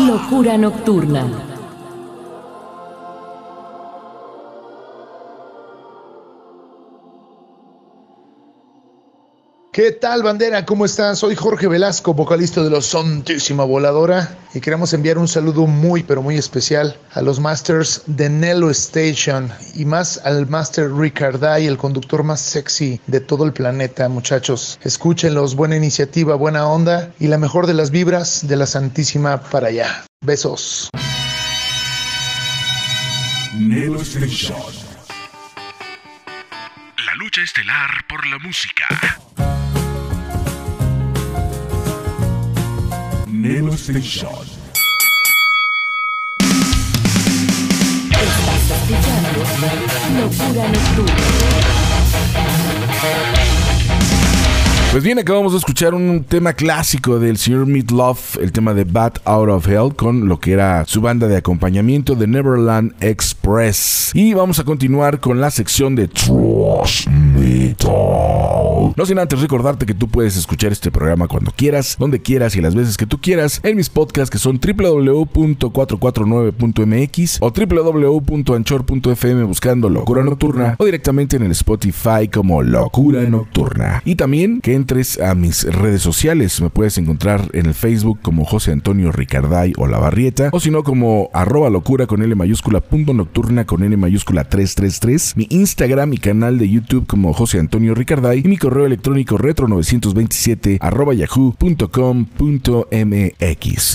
Locura Nocturna. ¿Qué tal, bandera? ¿Cómo están? Soy Jorge Velasco, vocalista de la Santísima Voladora, y queremos enviar un saludo muy, pero muy especial a los masters de Nello Station y más al master Ricarday, el conductor más sexy de todo el planeta, muchachos. Escúchenlos, buena iniciativa, buena onda y la mejor de las vibras de la Santísima para allá. Besos. Nelo Station. La lucha estelar por la música. Nelo Station. Estás escuchando Locura Nocturna. Pues bien, acabamos de escuchar un tema clásico del señor Meatloaf, el tema de Bat Out of Hell, con lo que era su banda de acompañamiento de Neverland Express. Y vamos a continuar con la sección de Trash Metal. No sin antes recordarte que tú puedes escuchar este programa cuando quieras, donde quieras y las veces que tú quieras en mis podcasts que son www.449.mx o www.anchor.fm buscando Locura Nocturna o directamente en el Spotify como Locura Nocturna. Y también que a mis redes sociales. Me puedes encontrar en el Facebook como José Antonio Ricarday o La Barrieta o si no como arroba locura con L mayúscula punto nocturna con N mayúscula 333. Mi Instagram y canal de YouTube como José Antonio Ricarday y mi correo electrónico retro927 arroba yahoo.com.mx.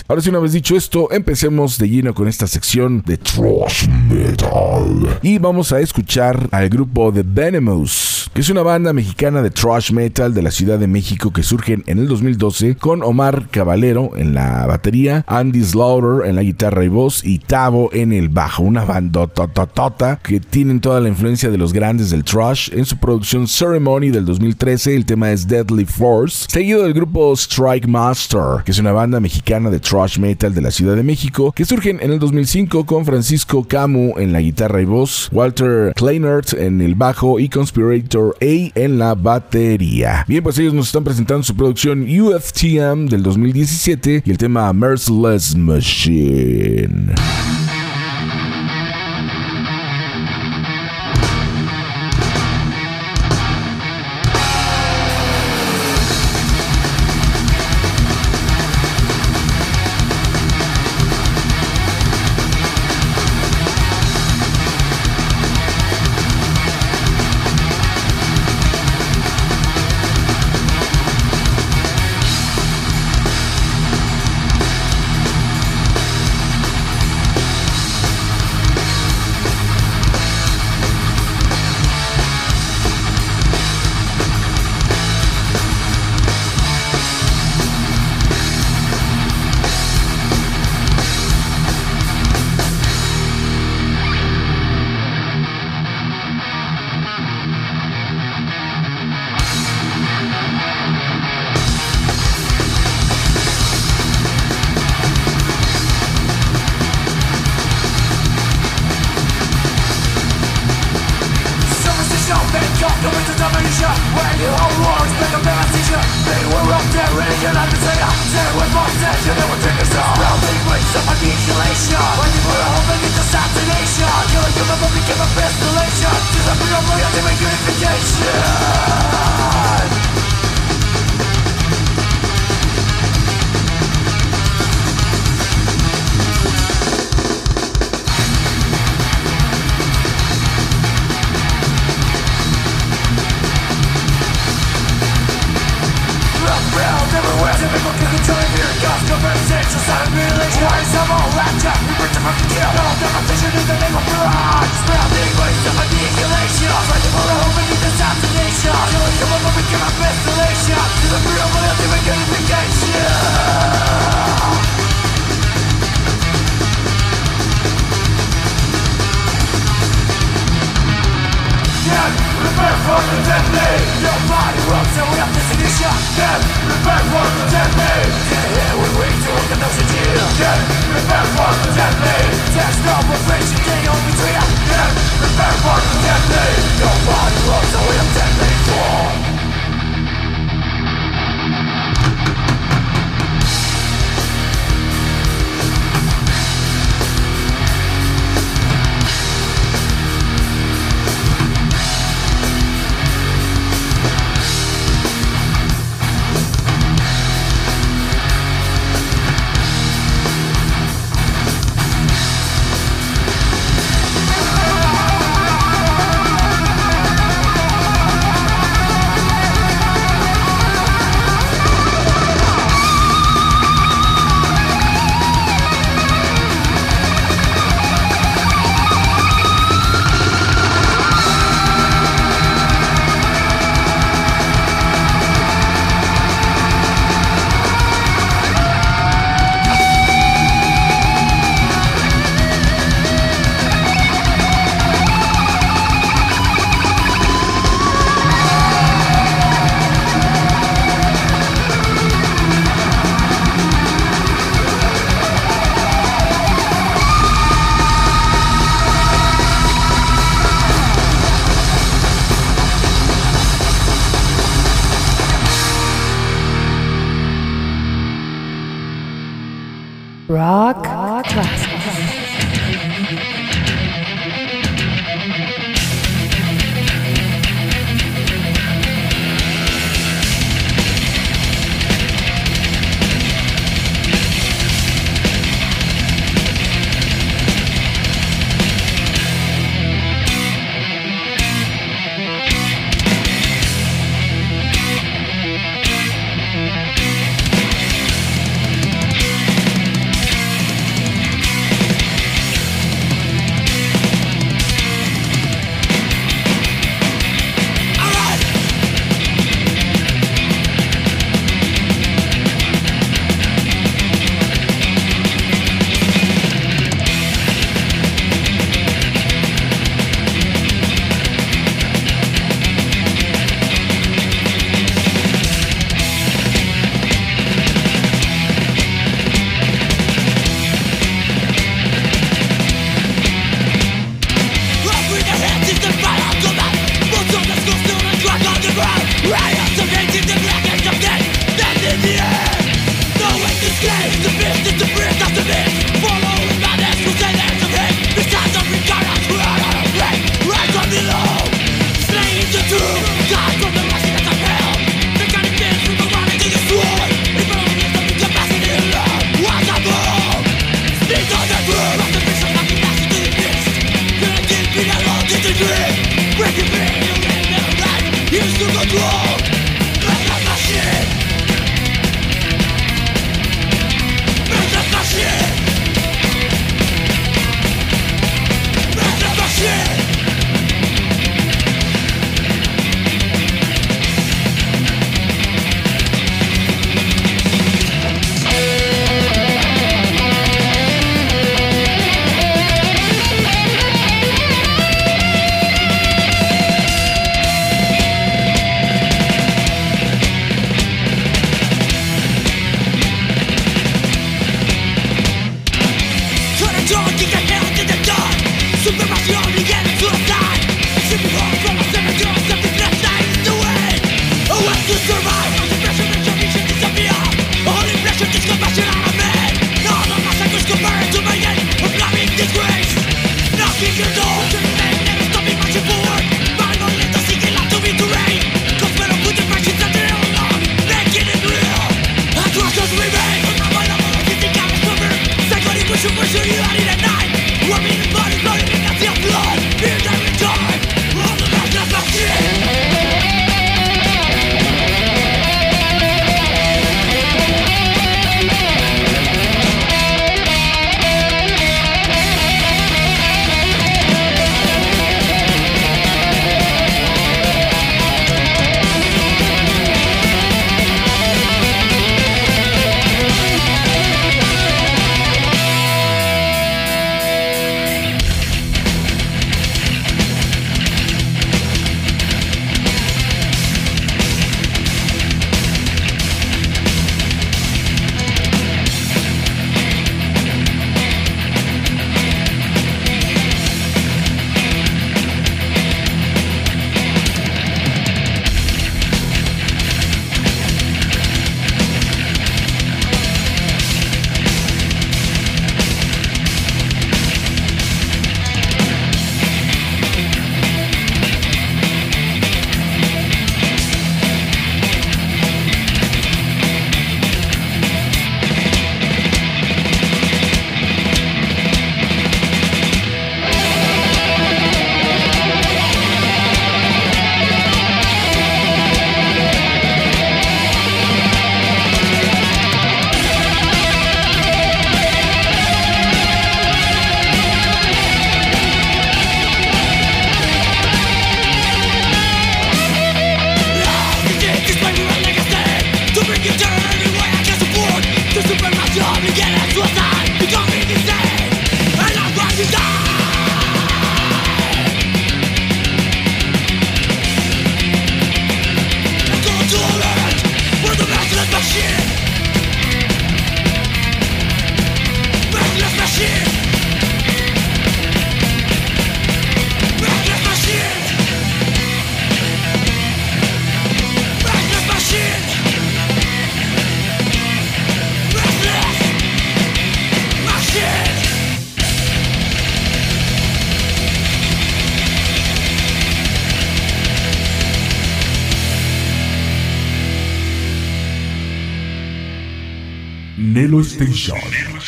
Ahora sí, una vez dicho esto, empecemos de lleno con esta sección de Trash Metal. Y vamos a escuchar al grupo The Venomous, que es una banda mexicana de Trash Metal de la Ciudad de México que surgen en el 2012 con Omar Caballero en la batería, Andy Slaughter en la guitarra y voz y Tavo en el bajo. Una banda tototota que tienen toda la influencia de los grandes del Trash en su producción Ceremony del 2013. El tema es Deadly Force, seguido del grupo Strike Master, que es una banda mexicana de Trash Metal de la Ciudad de México que surgen en el 2005 con Francisco Camu en la guitarra y voz, Walter Kleinert en el bajo y Conspirator A en la batería. Bien, pues nos están presentando su producción UFTM del 2017 y el tema Merciless Machine. When you are worse than a man's teacher They were up there reading an undertaker They were my attention, they were taking so Sprouting brings of annihilation When you put a hope in it's assassination Killing human but became a pistolation Disappear of reality, unification. Crazy people can control your guts Conversations and religion Why is them all wrapped up? We bring the fucking kill All demonstration in the name of blood Spouting waste of annihilation Trying to follow home beneath assassination Killing someone will become a desolation To the real loyalty we get indication solution Prepare for the deadly. Your body rocks and we have the solution Then prepare for the deadly. Yeah, yeah, we wait to work the notion here Then prepare for the deadly. There's no preparation, they don't between Then prepare for the deadly. Your body rocks and we have deadly form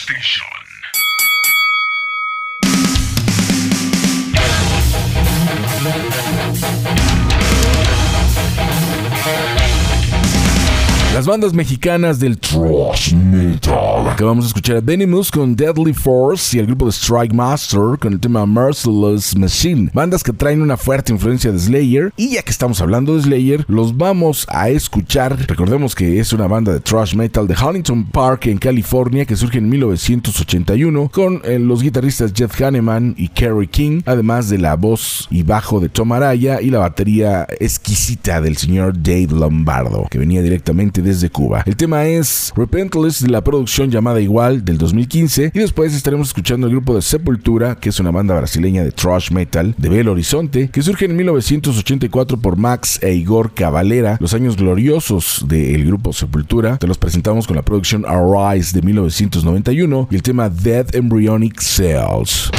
station. Las bandas mexicanas del thrash metal. Acabamos de escuchar a Venomous con Deadly Force y el grupo de Strike Master con el tema Merciless Machine. Bandas que traen una fuerte influencia de Slayer. Y ya que estamos hablando de Slayer, los vamos a escuchar. Recordemos que es una banda de thrash metal de Huntington Park en California que surge en 1981 con eh, los guitarristas Jeff Hanneman y Kerry King, además de la voz y bajo de Tom Araya y la batería exquisita del señor Dave Lombardo, que venía directamente desde Cuba. El tema es Repentless de la producción llamada igual del 2015 y después estaremos escuchando el grupo de Sepultura, que es una banda brasileña de thrash metal de Belo Horizonte, que surge en 1984 por Max e Igor Cavalera, los años gloriosos del grupo Sepultura. Te los presentamos con la producción Arise de 1991 y el tema Dead Embryonic Cells.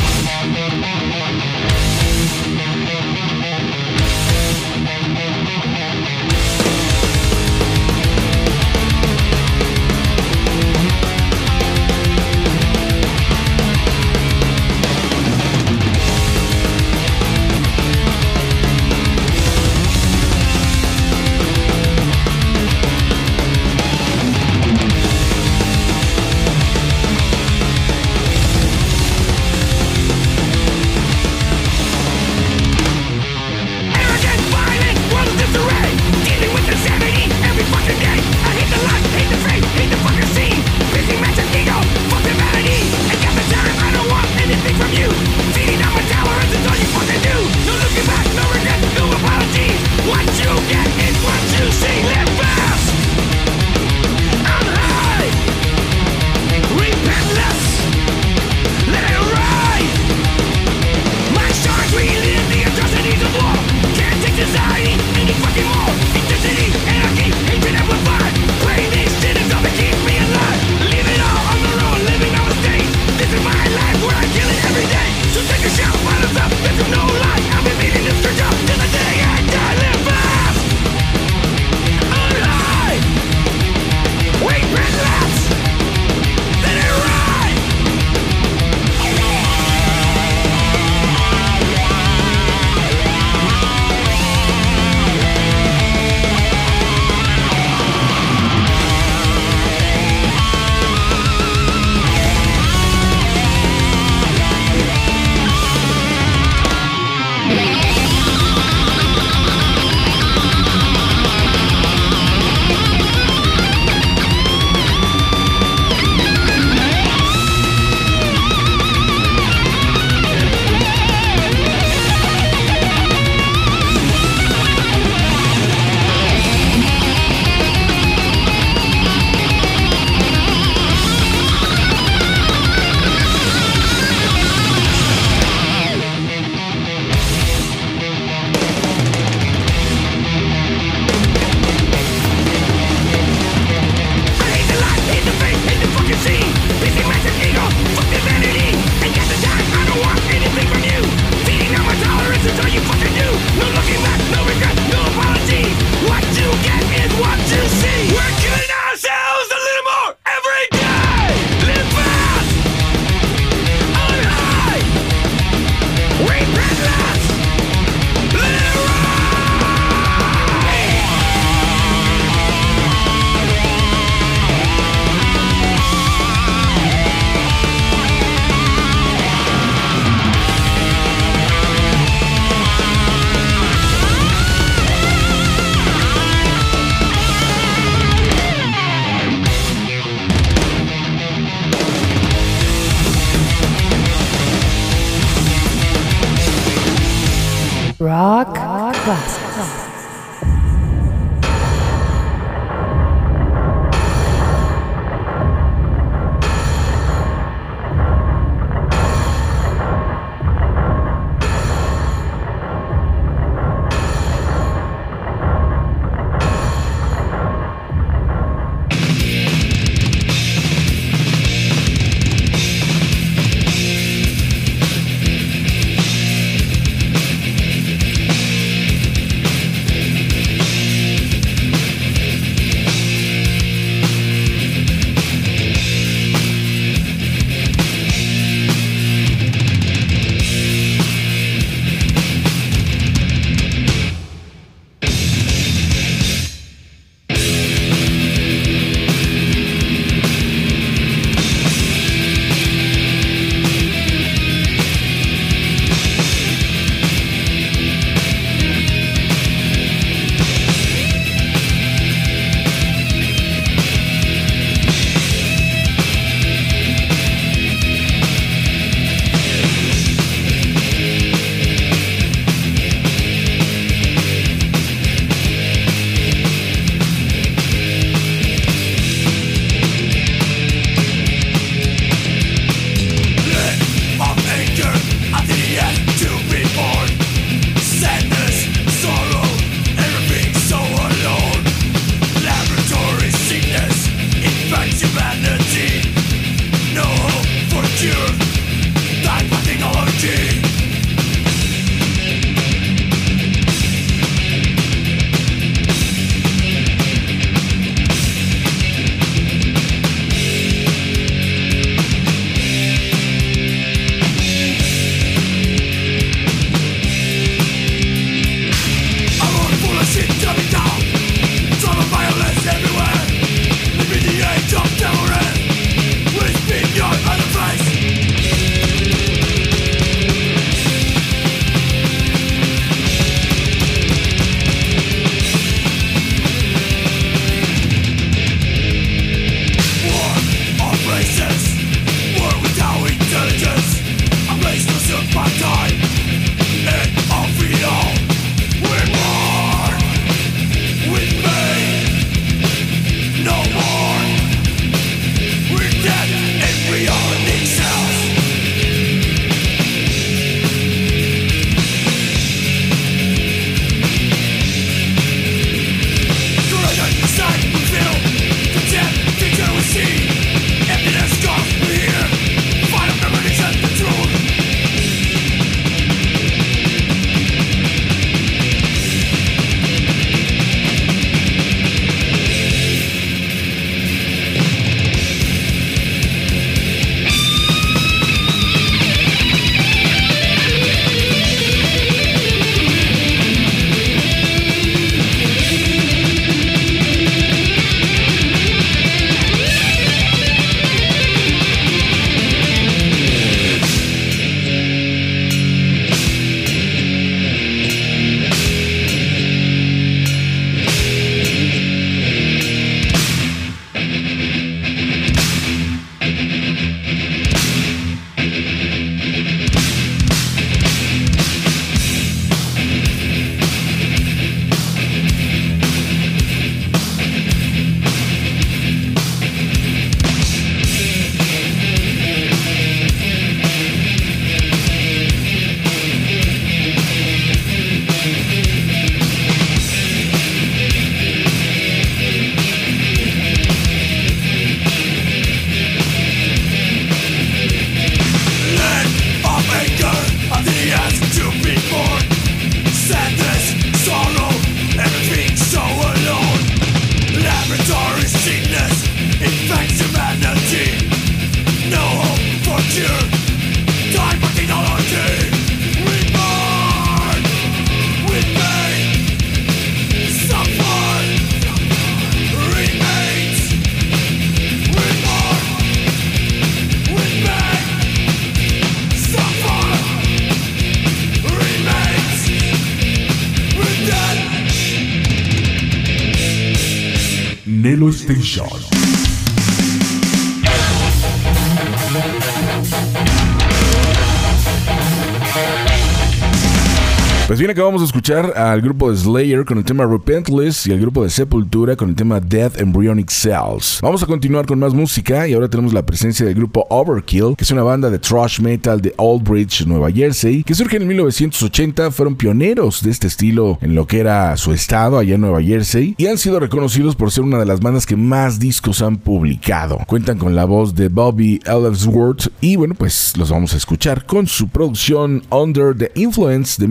Acabamos de escuchar al grupo de Slayer con el tema Repentless y al grupo de Sepultura con el tema Death Embryonic Cells. Vamos a continuar con más música y ahora tenemos la presencia del grupo Overkill, que es una banda de thrash metal de Old Bridge, Nueva Jersey, que surge en 1980, fueron pioneros de este estilo en lo que era su estado allá en Nueva Jersey y han sido reconocidos por ser una de las bandas que más discos han publicado. Cuentan con la voz de Bobby Ellsworth y bueno, pues los vamos a escuchar con su producción Under the Influence de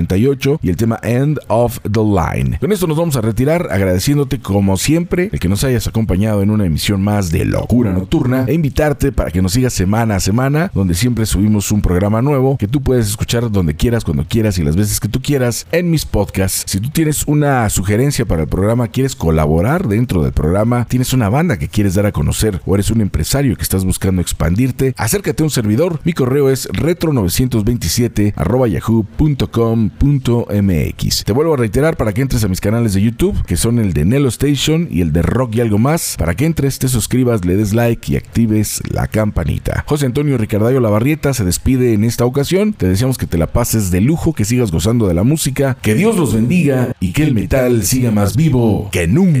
1988 y el tema End of the Line. Con esto nos vamos a retirar agradeciéndote como siempre el que nos hayas acompañado en una emisión más de Locura Nocturna e invitarte para que nos sigas semana a semana donde siempre subimos un programa nuevo que tú puedes escuchar donde quieras, cuando quieras y las veces que tú quieras en mis podcasts. Si tú tienes una sugerencia para el programa, quieres colaborar dentro del programa, tienes una banda que quieres dar a conocer o eres un empresario que estás buscando expandirte, acércate a un servidor. Mi correo es retro927 yahoo.com .com.mx. Te vuelvo a reiterar para que entres a mis canales de YouTube, que son el de Nelo Station y el de Rock y algo más, para que entres, te suscribas, le des like y actives la campanita. José Antonio Ricardayo Lavarrieta se despide en esta ocasión. Te deseamos que te la pases de lujo, que sigas gozando de la música, que Dios los bendiga y que el metal siga más vivo que nunca.